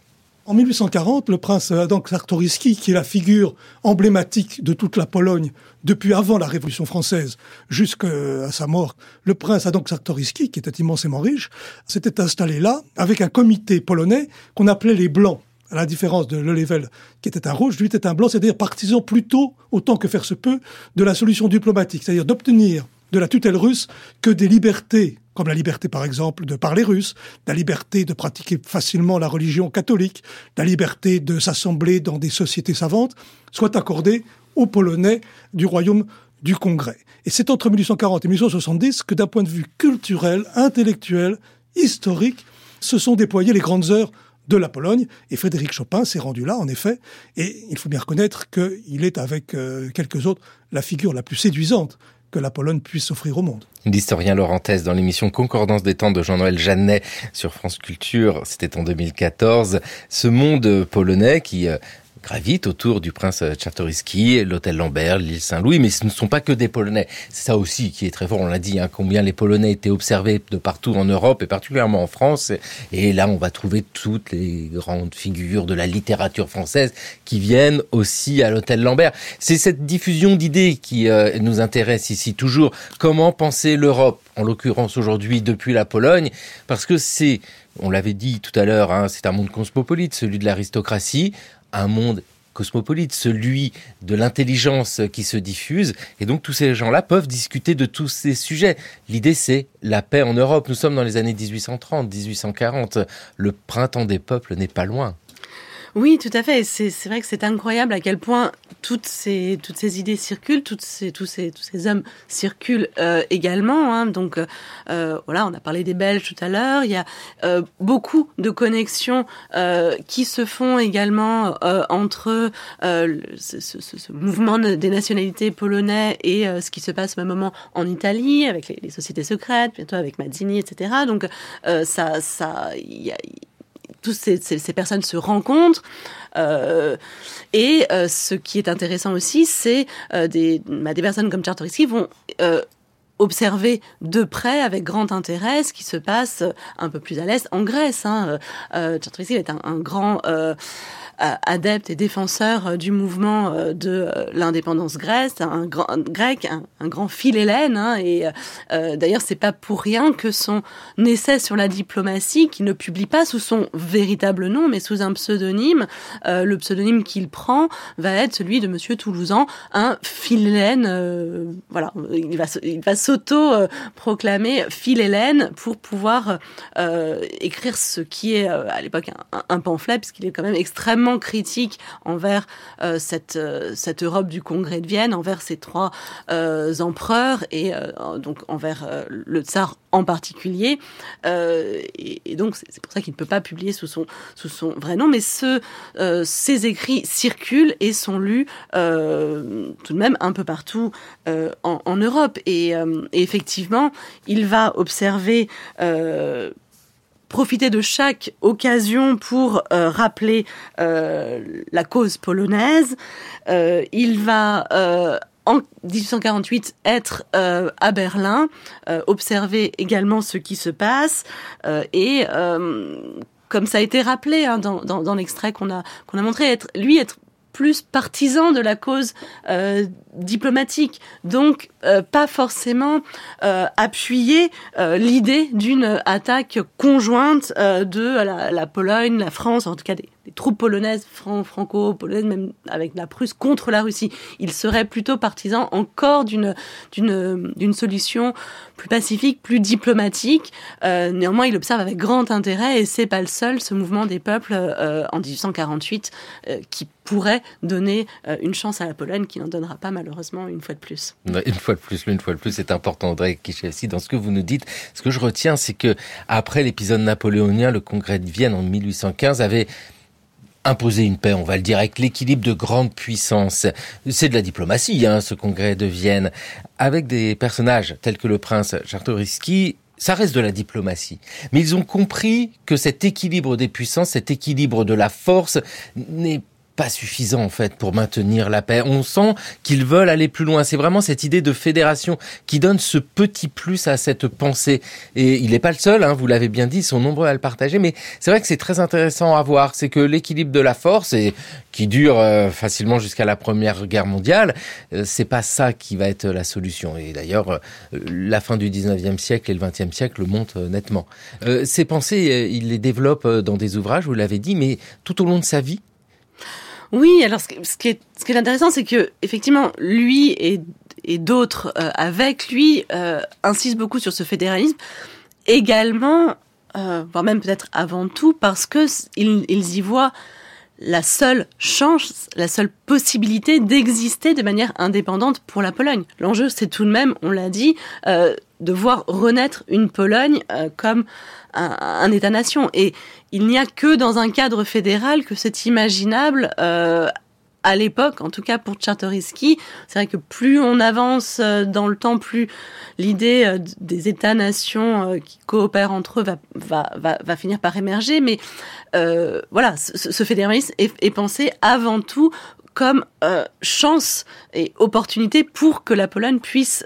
En 1840, le prince Adam Czartoryski, qui est la figure emblématique de toute la Pologne depuis avant la Révolution française jusqu'à sa mort, le prince Adam Czartoryski, qui était immensément riche, s'était installé là avec un comité polonais qu'on appelait les Blancs à la différence de Lelevel, qui était un rouge, lui était un blanc, c'est-à-dire partisan plutôt, autant que faire se peut, de la solution diplomatique, c'est-à-dire d'obtenir de la tutelle russe que des libertés, comme la liberté par exemple de parler russe, la liberté de pratiquer facilement la religion catholique, la liberté de s'assembler dans des sociétés savantes, soient accordées aux Polonais du royaume du Congrès. Et c'est entre 1840 et 1870 que d'un point de vue culturel, intellectuel, historique, se sont déployées les grandes heures de la Pologne. Et Frédéric Chopin s'est rendu là, en effet. Et il faut bien reconnaître qu'il est, avec euh, quelques autres, la figure la plus séduisante que la Pologne puisse offrir au monde.
L'historien Laurentès dans l'émission Concordance des temps de Jean-Noël Jeannet sur France Culture, c'était en 2014. Ce monde polonais qui euh, gravite autour du prince Czartoryski, l'hôtel Lambert, l'île Saint-Louis, mais ce ne sont pas que des Polonais. C'est ça aussi qui est très fort, on l'a dit, hein, combien les Polonais étaient observés de partout en Europe et particulièrement en France. Et là, on va trouver toutes les grandes figures de la littérature française qui viennent aussi à l'hôtel Lambert. C'est cette diffusion d'idées qui euh, nous intéresse ici toujours. Comment penser l'Europe, en l'occurrence aujourd'hui depuis la Pologne, parce que c'est on l'avait dit tout à l'heure, hein, c'est un monde cosmopolite, celui de l'aristocratie, un monde cosmopolite, celui de l'intelligence qui se diffuse. Et donc tous ces gens-là peuvent discuter de tous ces sujets. L'idée, c'est la paix en Europe. Nous sommes dans les années 1830, 1840. Le printemps des peuples n'est pas loin.
Oui, tout à fait. C'est vrai que c'est incroyable à quel point toutes ces, toutes ces idées circulent, toutes ces, tous, ces, tous ces hommes circulent euh, également. Hein. Donc euh, voilà, on a parlé des Belges tout à l'heure. Il y a euh, beaucoup de connexions qui se font également entre ce, mouvement des nationalités polonais et ce qui se passe au même moment en Italie, avec les, sociétés secrètes, bientôt avec Mazzini, etc. Donc ça, ça, y a, toutes ces, personnes se rencontrent. Euh, et euh, ce qui est intéressant aussi, c'est euh, des, bah, personnes comme Czartoryski vont observer de près avec grand intérêt ce qui se passe un peu plus à l'est en Grèce. Hein. Czartoryski est un grand adepte et défenseur euh, du mouvement euh, de euh, l'indépendance grecque, un grand grec, un, grand philhellène. Hein, et d'ailleurs, c'est pas pour rien que son essai sur la diplomatie, qu'il ne publie pas sous son véritable nom, mais sous un pseudonyme, le pseudonyme qu'il prend va être celui de Monsieur Toulousan, un philhellène. voilà, il va, il va s'auto-proclamer philhellène pour pouvoir écrire ce qui est à l'époque un, un pamphlet, puisqu'il est quand même extrêmement critique envers euh, cette, euh, cette Europe du Congrès de Vienne, envers ces trois euh, empereurs et donc envers le tsar en particulier. Et, donc c'est pour ça qu'il ne peut pas publier sous son, vrai nom, mais ce, ces écrits circulent et sont lus tout de même un peu partout en, Europe. Et, effectivement, il va observer profiter de chaque occasion pour euh, rappeler euh, la cause polonaise. Euh, il va en 1848 être à Berlin, observer également ce qui se passe et comme ça a été rappelé hein, dans, l'extrait qu'on a qu'on a montré, être lui être plus partisan de la cause euh, diplomatique, donc euh, pas forcément euh, appuyer l'idée d'une attaque conjointe de la, la, Pologne, la France, en tout cas des, des troupes polonaises, franco-polonaises, même avec la Prusse, contre la Russie. Il serait plutôt partisan encore d'une solution plus pacifique, plus diplomatique. Euh, néanmoins, il observe avec grand intérêt, et c'est pas le seul, ce mouvement des peuples euh, en 1848 euh, qui pourrait donner une chance à la Pologne, qui n'en donnera pas malheureusement une fois de plus.
Une fois de plus, une fois de plus, c'est important, André Kichevski. Dans ce que vous nous dites, ce que je retiens, c'est que après l'épisode napoléonien, le Congrès de Vienne en 1815 avait imposer une paix, on va le dire, avec l'équilibre de grandes puissances. C'est de la diplomatie, hein, ce congrès de Vienne. Avec des personnages tels que le prince Czartoryski, ça reste de la diplomatie. Mais ils ont compris que cet équilibre des puissances, cet équilibre de la force n'est pas suffisant en fait pour maintenir la paix. On sent qu'ils veulent aller plus loin. C'est vraiment cette idée de fédération qui donne ce petit plus à cette pensée. Et il n'est pas le seul, hein, vous l'avez bien dit, ils sont nombreux à le partager. Mais c'est vrai que c'est très intéressant à voir. C'est que l'équilibre de la force, et qui dure euh, facilement jusqu'à la Première Guerre mondiale, euh, c'est pas ça qui va être la solution. Et d'ailleurs, euh, la fin du 19e siècle et le 20e siècle le montrent nettement. ces pensées, il les développe dans des ouvrages, vous l'avez dit, mais tout au long de sa vie,
oui, alors ce, qui est, intéressant, c'est que effectivement, lui et, d'autres euh, avec lui euh, insistent beaucoup sur ce fédéralisme, également, euh, voire même peut-être avant tout, parce que ils, y voient la seule chance, la seule possibilité d'exister de manière indépendante pour la Pologne. L'enjeu, c'est tout de même, on l'a dit, de voir renaître une Pologne euh, comme un, État-nation. Et il n'y a que dans un cadre fédéral que c'est imaginable euh, à l'époque, en tout cas pour Czartoryski, c'est vrai que plus on avance euh, dans le temps, plus l'idée des États-nations qui coopèrent entre eux va, finir par émerger. Mais voilà, ce, fédéralisme est, pensé avant tout comme chance et opportunité pour que la Pologne puisse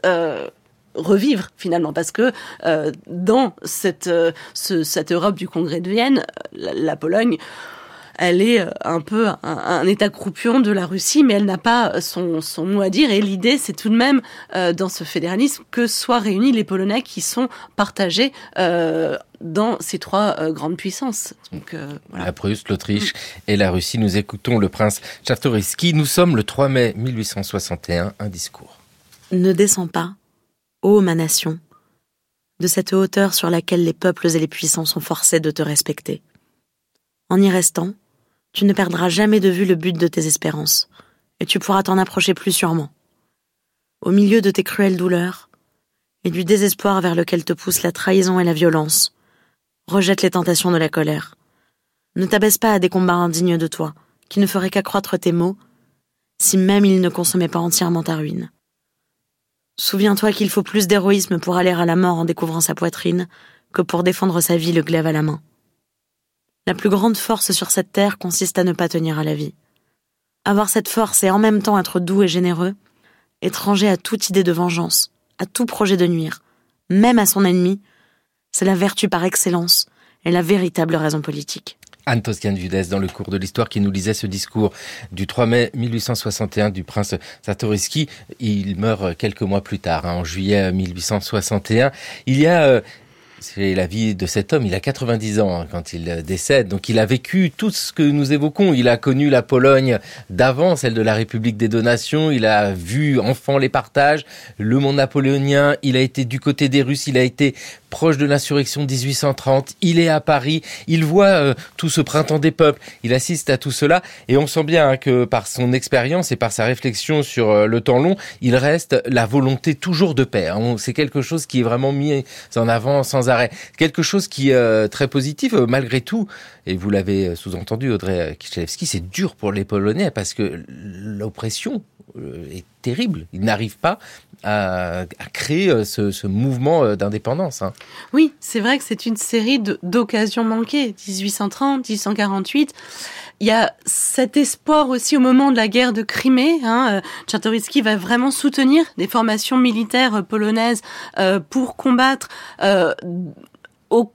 revivre finalement parce que euh, dans cette, euh, ce, cette Europe du Congrès de Vienne, la, la Pologne elle est euh, un peu un, un état croupion de la Russie, mais elle n'a pas son, son, mot à dire. Et l'idée, c'est tout de même, euh, dans ce fédéralisme, que soient réunis les Polonais qui sont partagés euh, dans ces trois euh, grandes puissances.
Donc, euh, voilà. La Prusse, l'Autriche et la Russie. Nous écoutons le prince Czartoryski. Nous sommes le 3 mai 1861. Un discours.
Ne descends pas, ô ma nation, de cette hauteur sur laquelle les peuples et les puissants sont forcés de te respecter. En y restant, tu ne perdras jamais de vue le but de tes espérances, et tu pourras t'en approcher plus sûrement. Au milieu de tes cruelles douleurs, et du désespoir vers lequel te poussent la trahison et la violence, rejette les tentations de la colère. Ne t'abaisse pas à des combats indignes de toi, qui ne feraient qu'accroître tes maux, si même ils ne consommaient pas entièrement ta ruine. Souviens-toi qu'il faut plus d'héroïsme pour aller à la mort en découvrant sa poitrine que pour défendre sa vie le glaive à la main. La plus grande force sur cette terre consiste à ne pas tenir à la vie. Avoir cette force et en même temps être doux et généreux, étranger à toute idée de vengeance, à tout projet de nuire, même à son ennemi, c'est la vertu par excellence et la véritable raison politique.
Anne Toscane Vides dans le cours de l'histoire qui nous lisait ce discours du 3 mai 1861 du prince Satoriski. Il meurt quelques mois plus tard, hein, en juillet 1861. Il y a euh, c'est la vie de cet homme. Il a 90 ans hein, quand il décède. Donc il a vécu tout ce que nous évoquons. Il a connu la Pologne d'avant, celle de la République des Donations. Il a vu enfant les partages, le monde napoléonien. Il a été du côté des Russes. Il a été proche de l'insurrection 1830. Il est à Paris. Il voit euh, tout ce printemps des peuples. Il assiste à tout cela. Et on sent bien hein, que par son expérience et par sa réflexion sur euh, le temps long, il reste la volonté toujours de paix. Hein. C'est quelque chose qui est vraiment mis en avant sans arrêt. Quelque chose qui est euh, très positif euh, malgré tout, et vous l'avez sous-entendu Audrey Kichelewski, c'est dur pour les Polonais parce que l'oppression est terrible. Il n'arrive pas à, créer ce, ce mouvement d'indépendance. Hein.
Oui, c'est vrai que c'est une série d'occasions manquées. 1830, 1848 il y a cet espoir aussi au moment de la guerre de Crimée. Hein, Czartoryski va vraiment soutenir des formations militaires polonaises euh, pour combattre euh, au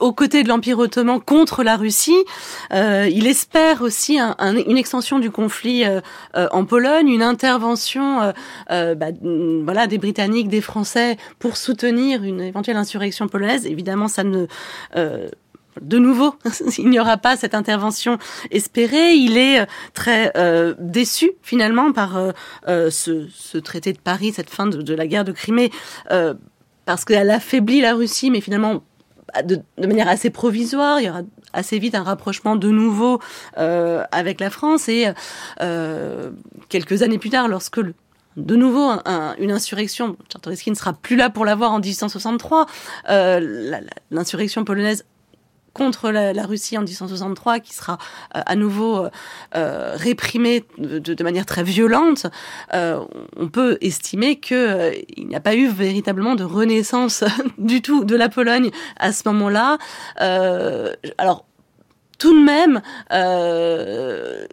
aux côtés de l'Empire ottoman contre la Russie. Euh, il espère aussi un, un, une extension du conflit euh, euh en Pologne, une intervention euh, euh bah, voilà, des Britanniques, des Français pour soutenir une éventuelle insurrection polonaise. Évidemment, ça ne euh, de nouveau, il n'y aura pas cette intervention espérée. Il est euh, très euh, déçu finalement par euh, ce, traité de Paris, cette fin de, la guerre de Crimée, parce qu'elle affaiblit la Russie, mais finalement de, de, manière assez provisoire. Il y aura assez vite un rapprochement de nouveau avec la France et quelques années plus tard, lorsque de nouveau un, un, une insurrection. Czartoryski ne sera plus là pour l'avoir en 1863. Euh, L'insurrection polonaise contre la, Russie en 1863, qui sera euh, à nouveau euh, réprimée de, manière très violente, euh, on peut estimer qu'il euh, n'y a pas eu véritablement de renaissance du tout de la Pologne à ce moment-là. Euh, alors, tout de même, euh,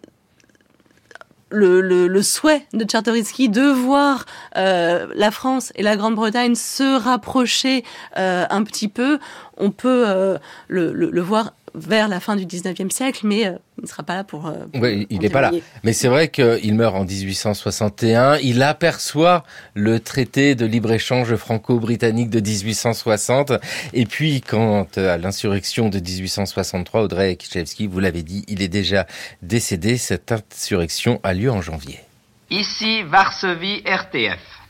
le, souhait de Czartoryski de voir euh, la France et la Grande-Bretagne se rapprocher euh, un petit peu, on peut euh, le, voir vers la fin du 19e siècle, mais euh, il ne sera pas là pour... Euh,
oui, il n'est pas là. Mais c'est vrai qu'il meurt en 1861. Il aperçoit le traité de libre-échange franco-britannique de 1860. Et puis, quant à l'insurrection de 1863, Audrey Kichevski, vous l'avez dit, il est déjà décédé. Cette insurrection a lieu en janvier.
Ici, Varsovie, RTF.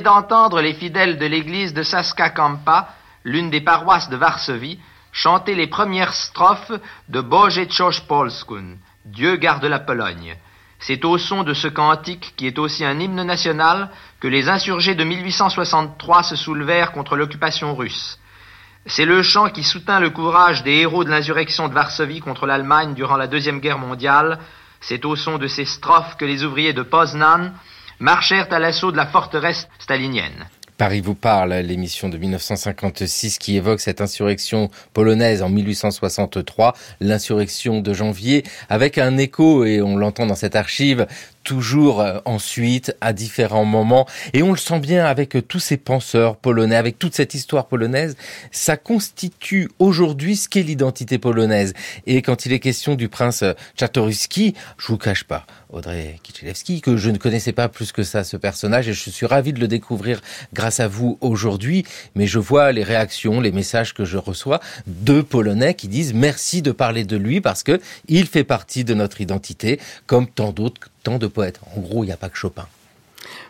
D'entendre les fidèles de l'église de Saskakampa, l'une des paroisses de Varsovie, chanter les premières strophes de Boże Czosz Polskun, Dieu garde la Pologne. C'est au son de ce cantique, qui est aussi un hymne national, que les insurgés de 1863 se soulevèrent contre l'occupation russe. C'est le chant qui soutint le courage des héros de l'insurrection de Varsovie contre l'Allemagne durant la Deuxième Guerre mondiale. C'est au son de ces strophes que les ouvriers de Poznan marchèrent à l'assaut de la forteresse stalinienne.
Paris vous parle, l'émission de 1956 qui évoque cette insurrection polonaise en 1863, l'insurrection de janvier, avec un écho, et on l'entend dans cette archive, toujours euh, ensuite, à différents moments. Et on le sent bien avec euh, tous ces penseurs polonais, avec toute cette histoire polonaise, ça constitue aujourd'hui ce qu'est l'identité polonaise. Et quand il est question du prince Czartoryski, je vous cache pas, Audrey Kichelewski, que je ne connaissais pas plus que ça ce personnage, et je suis ravi de le découvrir grâce à vous aujourd'hui, mais je vois les réactions, les messages que je reçois de Polonais qui disent merci de parler de lui parce que il fait partie de notre identité, comme tant d'autres tant de poètes. En gros, il n'y a pas que Chopin.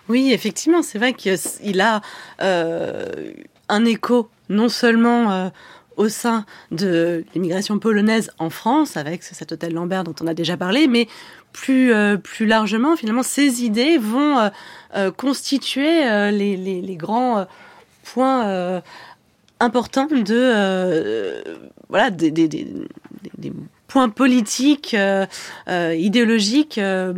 Oui, effectivement, c'est vrai qu'il a euh, un écho non seulement euh, au sein de l'immigration polonaise en France, avec cet hôtel Lambert dont on a déjà parlé, mais plus, euh, plus largement, finalement, ces idées vont euh, euh, constituer les, grands points importants de des, des, des, des point politique, euh, euh, idéologique euh,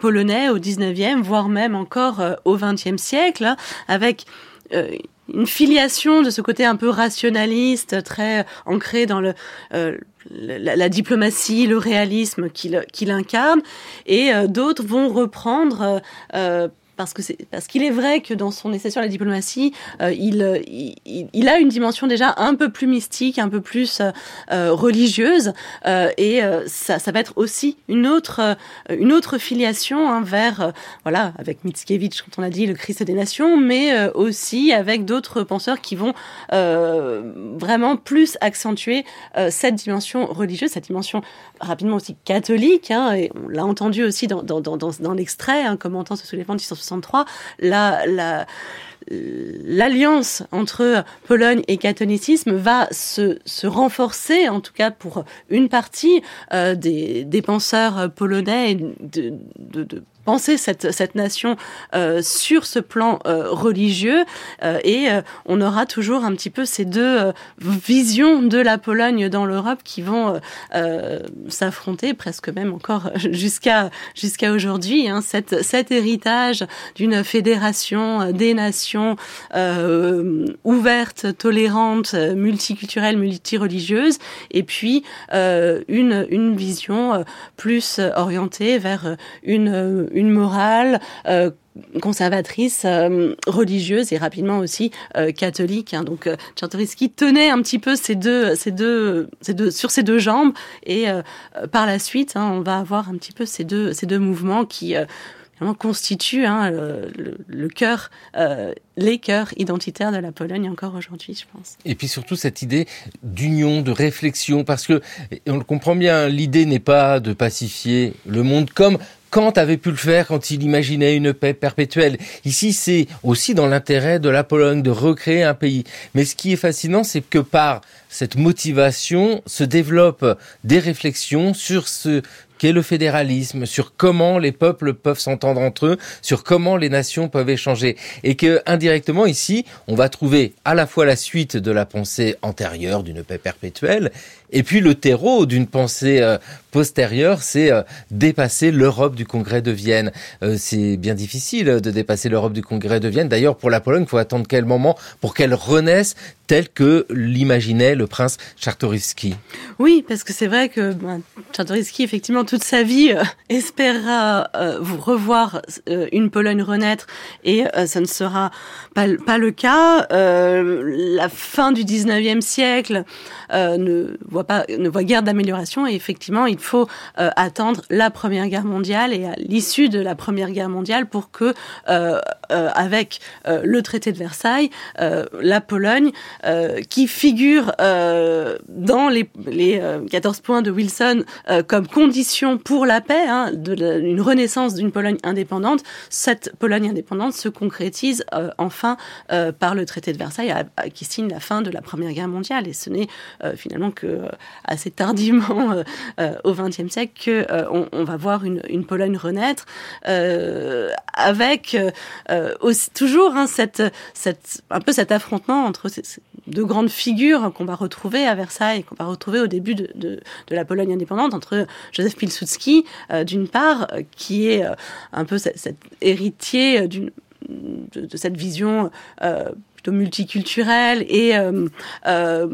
polonais au 19e, voire même encore au 20e siècle, hein, avec une filiation de ce côté un peu rationaliste, très ancré dans le, la, la, diplomatie, le réalisme qu'il qu incarne, et euh, d'autres vont reprendre euh, parce que c'est parce qu'il est vrai que dans son essai sur la diplomatie, euh, il, il, il a une dimension déjà un peu plus mystique, un peu plus euh, religieuse, euh, et ça, va être aussi une autre une autre filiation hein, vers voilà avec Mickiewicz quand on a dit le Christ des nations, mais aussi avec d'autres penseurs qui vont vraiment plus accentuer cette dimension religieuse, cette dimension rapidement aussi catholique, hein, et on l'a entendu aussi dans, dans, dans, dans l'extrait, hein, commentant ce soulèvement de 1963, la, la l'alliance entre Pologne et catholicisme va se, renforcer, en tout cas pour une partie euh, des, penseurs polonais penser cette, cette nation euh, sur ce plan euh, religieux. Euh, et euh, on aura toujours un petit peu ces deux euh, visions de la Pologne dans l'Europe qui vont euh, s'affronter presque même encore jusqu'à jusqu'à aujourd'hui hein, cet, héritage d'une fédération des nations ouverte, tolérante, multiculturelle, multireligieuse et puis une, une vision plus orientée vers une une morale euh, conservatrice, euh, religieuse et rapidement aussi euh, catholique. Hein. Donc euh, Czartoryski tenait un petit peu ces deux, ces deux, ces deux, sur ces deux jambes et par la suite, hein, on va avoir un petit peu ces deux, ces deux mouvements qui constituent hein, le, le, cœur, les cœurs identitaires de la Pologne encore aujourd'hui, je pense.
Et puis surtout cette idée d'union, de réflexion, parce que on le comprend bien, l'idée n'est pas de pacifier le monde comme Kant avait pu le faire quand il imaginait une paix perpétuelle. Ici, c'est aussi dans l'intérêt de la Pologne de recréer un pays. Mais ce qui est fascinant, c'est que par cette motivation se développent des réflexions sur ce qu'est le fédéralisme, sur comment les peuples peuvent s'entendre entre eux, sur comment les nations peuvent échanger. Et que, indirectement, ici, on va trouver à la fois la suite de la pensée antérieure d'une paix perpétuelle, et puis le terreau d'une pensée euh, postérieure, c'est euh, dépasser l'Europe du Congrès de Vienne. Euh, c'est bien difficile de dépasser l'Europe du Congrès de Vienne. D'ailleurs, pour la Pologne, il faut attendre quel moment pour qu'elle renaisse tel que l'imaginait le prince Czartoryski?
Oui, parce que c'est vrai que ben, Czartoryski, effectivement, toute sa vie euh, espérera euh, vous revoir euh, une Pologne renaître et euh, ça ne sera pas, le cas. Euh, la fin du 19e siècle euh, ne voit pas ne voit guère d'amélioration et effectivement, il faut euh, attendre la Première Guerre mondiale et à l'issue de la Première Guerre mondiale pour que avec le traité de Versailles, la Pologne qui figure dans les, les euh, 14 points de Wilson comme condition pour la paix, hein, une renaissance d'une Pologne indépendante, cette Pologne indépendante se concrétise euh, euh, par le traité de Versailles qui signe la fin de la Première Guerre mondiale. Et ce n'est euh, finalement que euh, assez tardivement au XXe siècle euh, on va voir une, une Pologne renaître avec aussi, toujours hein, un peu cet affrontement entre ces, deux grandes figures qu'on va retrouver à Versailles, qu'on va retrouver au début de, de, la Pologne indépendante, entre Joseph Pilsudski, d'une part, qui est un peu cet héritier d'une de, cette vision euh, plutôt multiculturelle et euh, euh,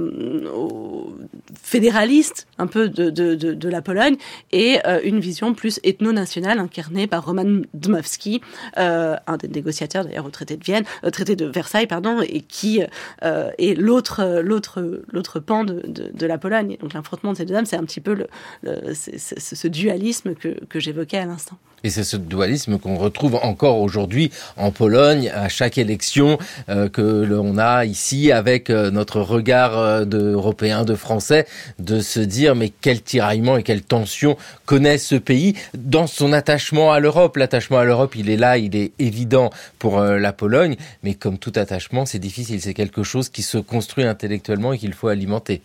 fédéraliste un peu de, de, de, la Pologne et une vision plus ethno-nationale incarnée par Roman Dmowski, un des négociateurs d'ailleurs au traité de Vienne, traité de Versailles pardon, et qui est l'autre l'autre l'autre pan de, de, la Pologne. Donc l'affrontement de ces deux hommes, c'est un petit peu ce dualisme que, que j'évoquais à l'instant.
Et c'est ce dualisme qu'on retrouve encore aujourd'hui en Pologne à chaque élection euh, que l'on a ici avec euh, notre regard euh, d'Européens, de Français, de se dire mais quel tiraillement et quelle tension connaît ce pays dans son attachement à l'Europe. L'attachement à l'Europe, il est là, il est évident pour la Pologne, mais comme tout attachement, c'est difficile. C'est quelque chose qui se construit intellectuellement et qu'il faut alimenter.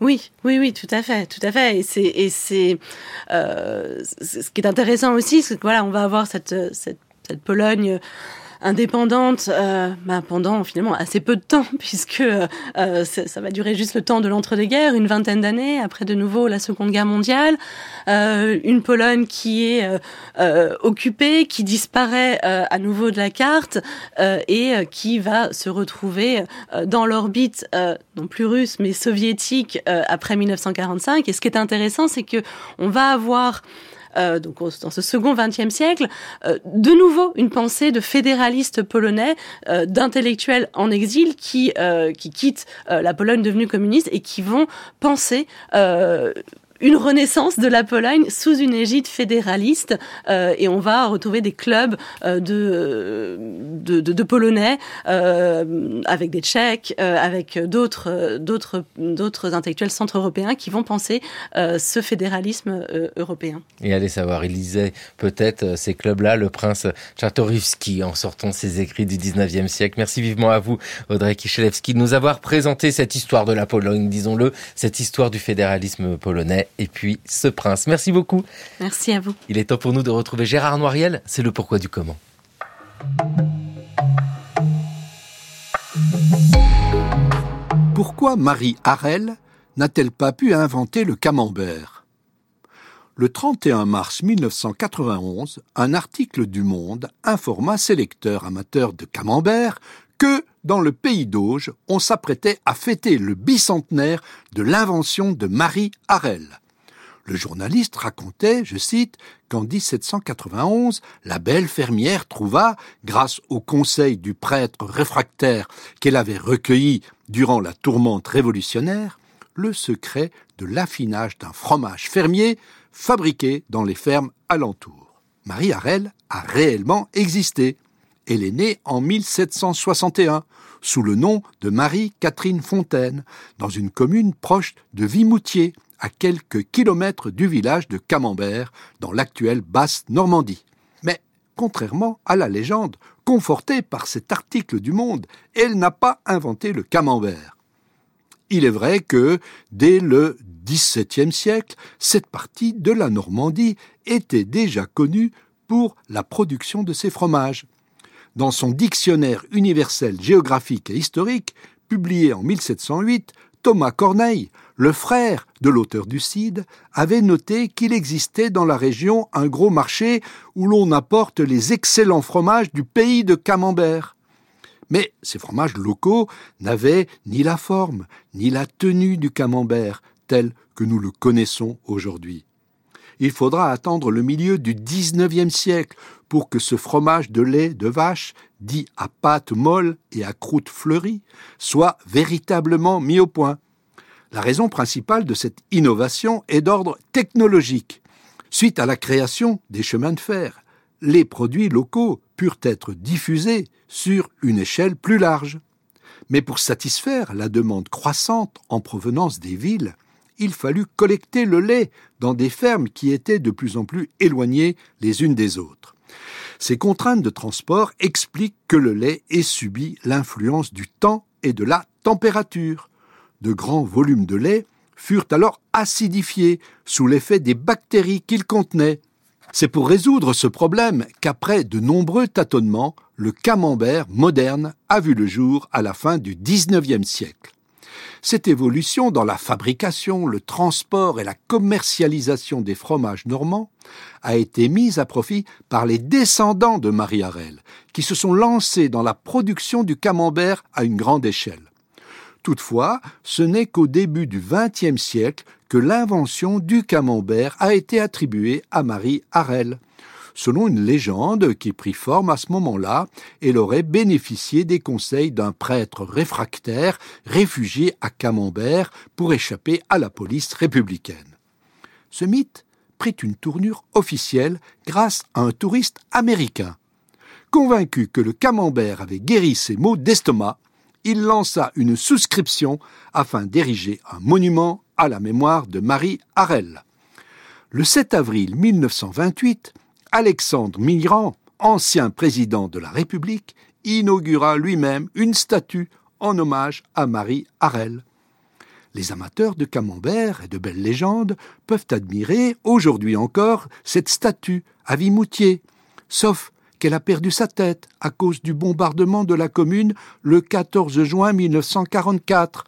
Oui, oui, oui, tout à fait, tout à fait. Et c'est, et c'est, euh, ce qui est intéressant aussi, c'est que voilà, on va avoir cette, cette, cette Pologne indépendante euh, bah, pendant finalement assez peu de temps puisque euh, ça va durer juste le temps de l'entre-deux-guerres, une vingtaine d'années, après de nouveau la Seconde Guerre mondiale, euh, une Pologne qui est euh, euh, occupée, qui disparaît euh, à nouveau de la carte euh, et euh, qui va se retrouver euh, dans l'orbite euh, non plus russe mais soviétique euh, après 1945. Et ce qui est intéressant, c'est que on va avoir euh, donc dans ce second XXe siècle, euh, de nouveau une pensée de fédéralistes polonais, euh, d'intellectuels en exil qui, qui quittent la Pologne devenue communiste et qui vont penser une renaissance de la Pologne sous une égide fédéraliste euh, et on va retrouver des clubs euh, de, de, Polonais euh, avec des Tchèques, avec d'autres d'autres d'autres intellectuels centre-européens qui vont penser ce fédéralisme européen.
Et allez savoir, il lisait peut-être ces clubs-là, le prince Czartoryski, en sortant ses écrits du 19e siècle. Merci vivement à vous, Audrey Kichelewski, de nous avoir présenté cette histoire de la Pologne, disons-le, cette histoire du fédéralisme polonais et puis ce prince. Merci beaucoup.
Merci à vous.
Il est temps pour nous de retrouver Gérard Noiriel. C'est le pourquoi du comment.
Pourquoi Marie Harel n'a-t-elle pas pu inventer le camembert? Le 31 mars 1991, un article du Monde informa ses lecteurs amateurs de camembert que, dans le pays d'Auge, on s'apprêtait à fêter le bicentenaire de l'invention de Marie Harel. Le journaliste racontait, je cite, qu'en 1791, la belle fermière trouva, grâce au conseil du prêtre réfractaire qu'elle avait recueilli durant la tourmente révolutionnaire, le secret de l'affinage d'un fromage fermier fabriqué dans les fermes alentours. Marie Harel a réellement existé. Elle est née en 1761 sous le nom de Marie-Catherine Fontaine, dans une commune proche de Vimoutier, à quelques kilomètres du village de Camembert, dans l'actuelle Basse-Normandie. Mais, contrairement à la légende, confortée par cet article du Monde, elle n'a pas inventé le camembert. Il est vrai que, dès le XVIIe siècle, cette partie de la Normandie était déjà connue pour la production de ses fromages. Dans son Dictionnaire universel géographique et historique, publié en 1708, Thomas Corneille, le frère de l'auteur du Cid, avait noté qu'il existait dans la région un gros marché où l'on apporte les excellents fromages du pays de Camembert. Mais ces fromages locaux n'avaient ni la forme, ni la tenue du camembert tel que nous le connaissons aujourd'hui. Il faudra attendre le milieu du XIXe siècle pour que ce fromage de lait de vache, dit à pâte molle et à croûte fleurie, soit véritablement mis au point. La raison principale de cette innovation est d'ordre technologique. Suite à la création des chemins de fer, les produits locaux purent être diffusés sur une échelle plus large. Mais pour satisfaire la demande croissante en provenance des villes, il fallut collecter le lait dans des fermes qui étaient de plus en plus éloignées les unes des autres. Ces contraintes de transport expliquent que le lait ait subi l'influence du temps et de la température. De grands volumes de lait furent alors acidifiés sous l'effet des bactéries qu'il contenait. C'est pour résoudre ce problème qu'après de nombreux tâtonnements, le camembert moderne a vu le jour à la fin du XIXe siècle. Cette évolution dans la fabrication, le transport et la commercialisation des fromages normands a été mise à profit par les descendants de Marie Harel, qui se sont lancés dans la production du camembert à une grande échelle. Toutefois, ce n'est qu'au début du XXe siècle que l'invention du camembert a été attribuée à Marie Harel. Selon une légende qui prit forme à ce moment-là, elle aurait bénéficié des conseils d'un prêtre réfractaire réfugié à Camembert pour échapper à la police républicaine. Ce mythe prit une tournure officielle grâce à un touriste américain. Convaincu que le camembert avait guéri ses maux d'estomac, il lança une souscription afin d'ériger un monument à la mémoire de Marie Harel. Le 7 avril 1928, Alexandre Mitterrand, ancien président de la République, inaugura lui-même une statue en hommage à Marie Harel. Les amateurs de camembert et de belles légendes peuvent admirer aujourd'hui encore cette statue à Vimoutier, sauf qu'elle a perdu sa tête à cause du bombardement de la commune le 14 juin 1944.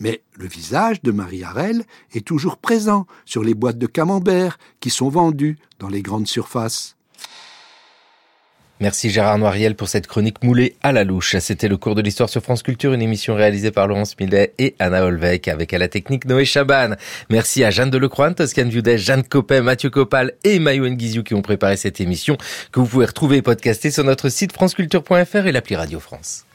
Mais le visage de Marie Harel est toujours présent sur les boîtes de camembert qui sont vendues dans les grandes surfaces.
Merci Gérard Noiriel pour cette chronique moulée à la louche. C'était le cours de l'histoire sur France Culture, une émission réalisée par Laurence Millet et Anna Olvec avec à la technique Noé Chaban. Merci à Jeanne Delecroix, Toscane Viudet, Jeanne Copet, Mathieu Copal et Mayo Nguizou qui ont préparé cette émission que vous pouvez retrouver et podcaster sur notre site franceculture.fr et l'appli Radio France.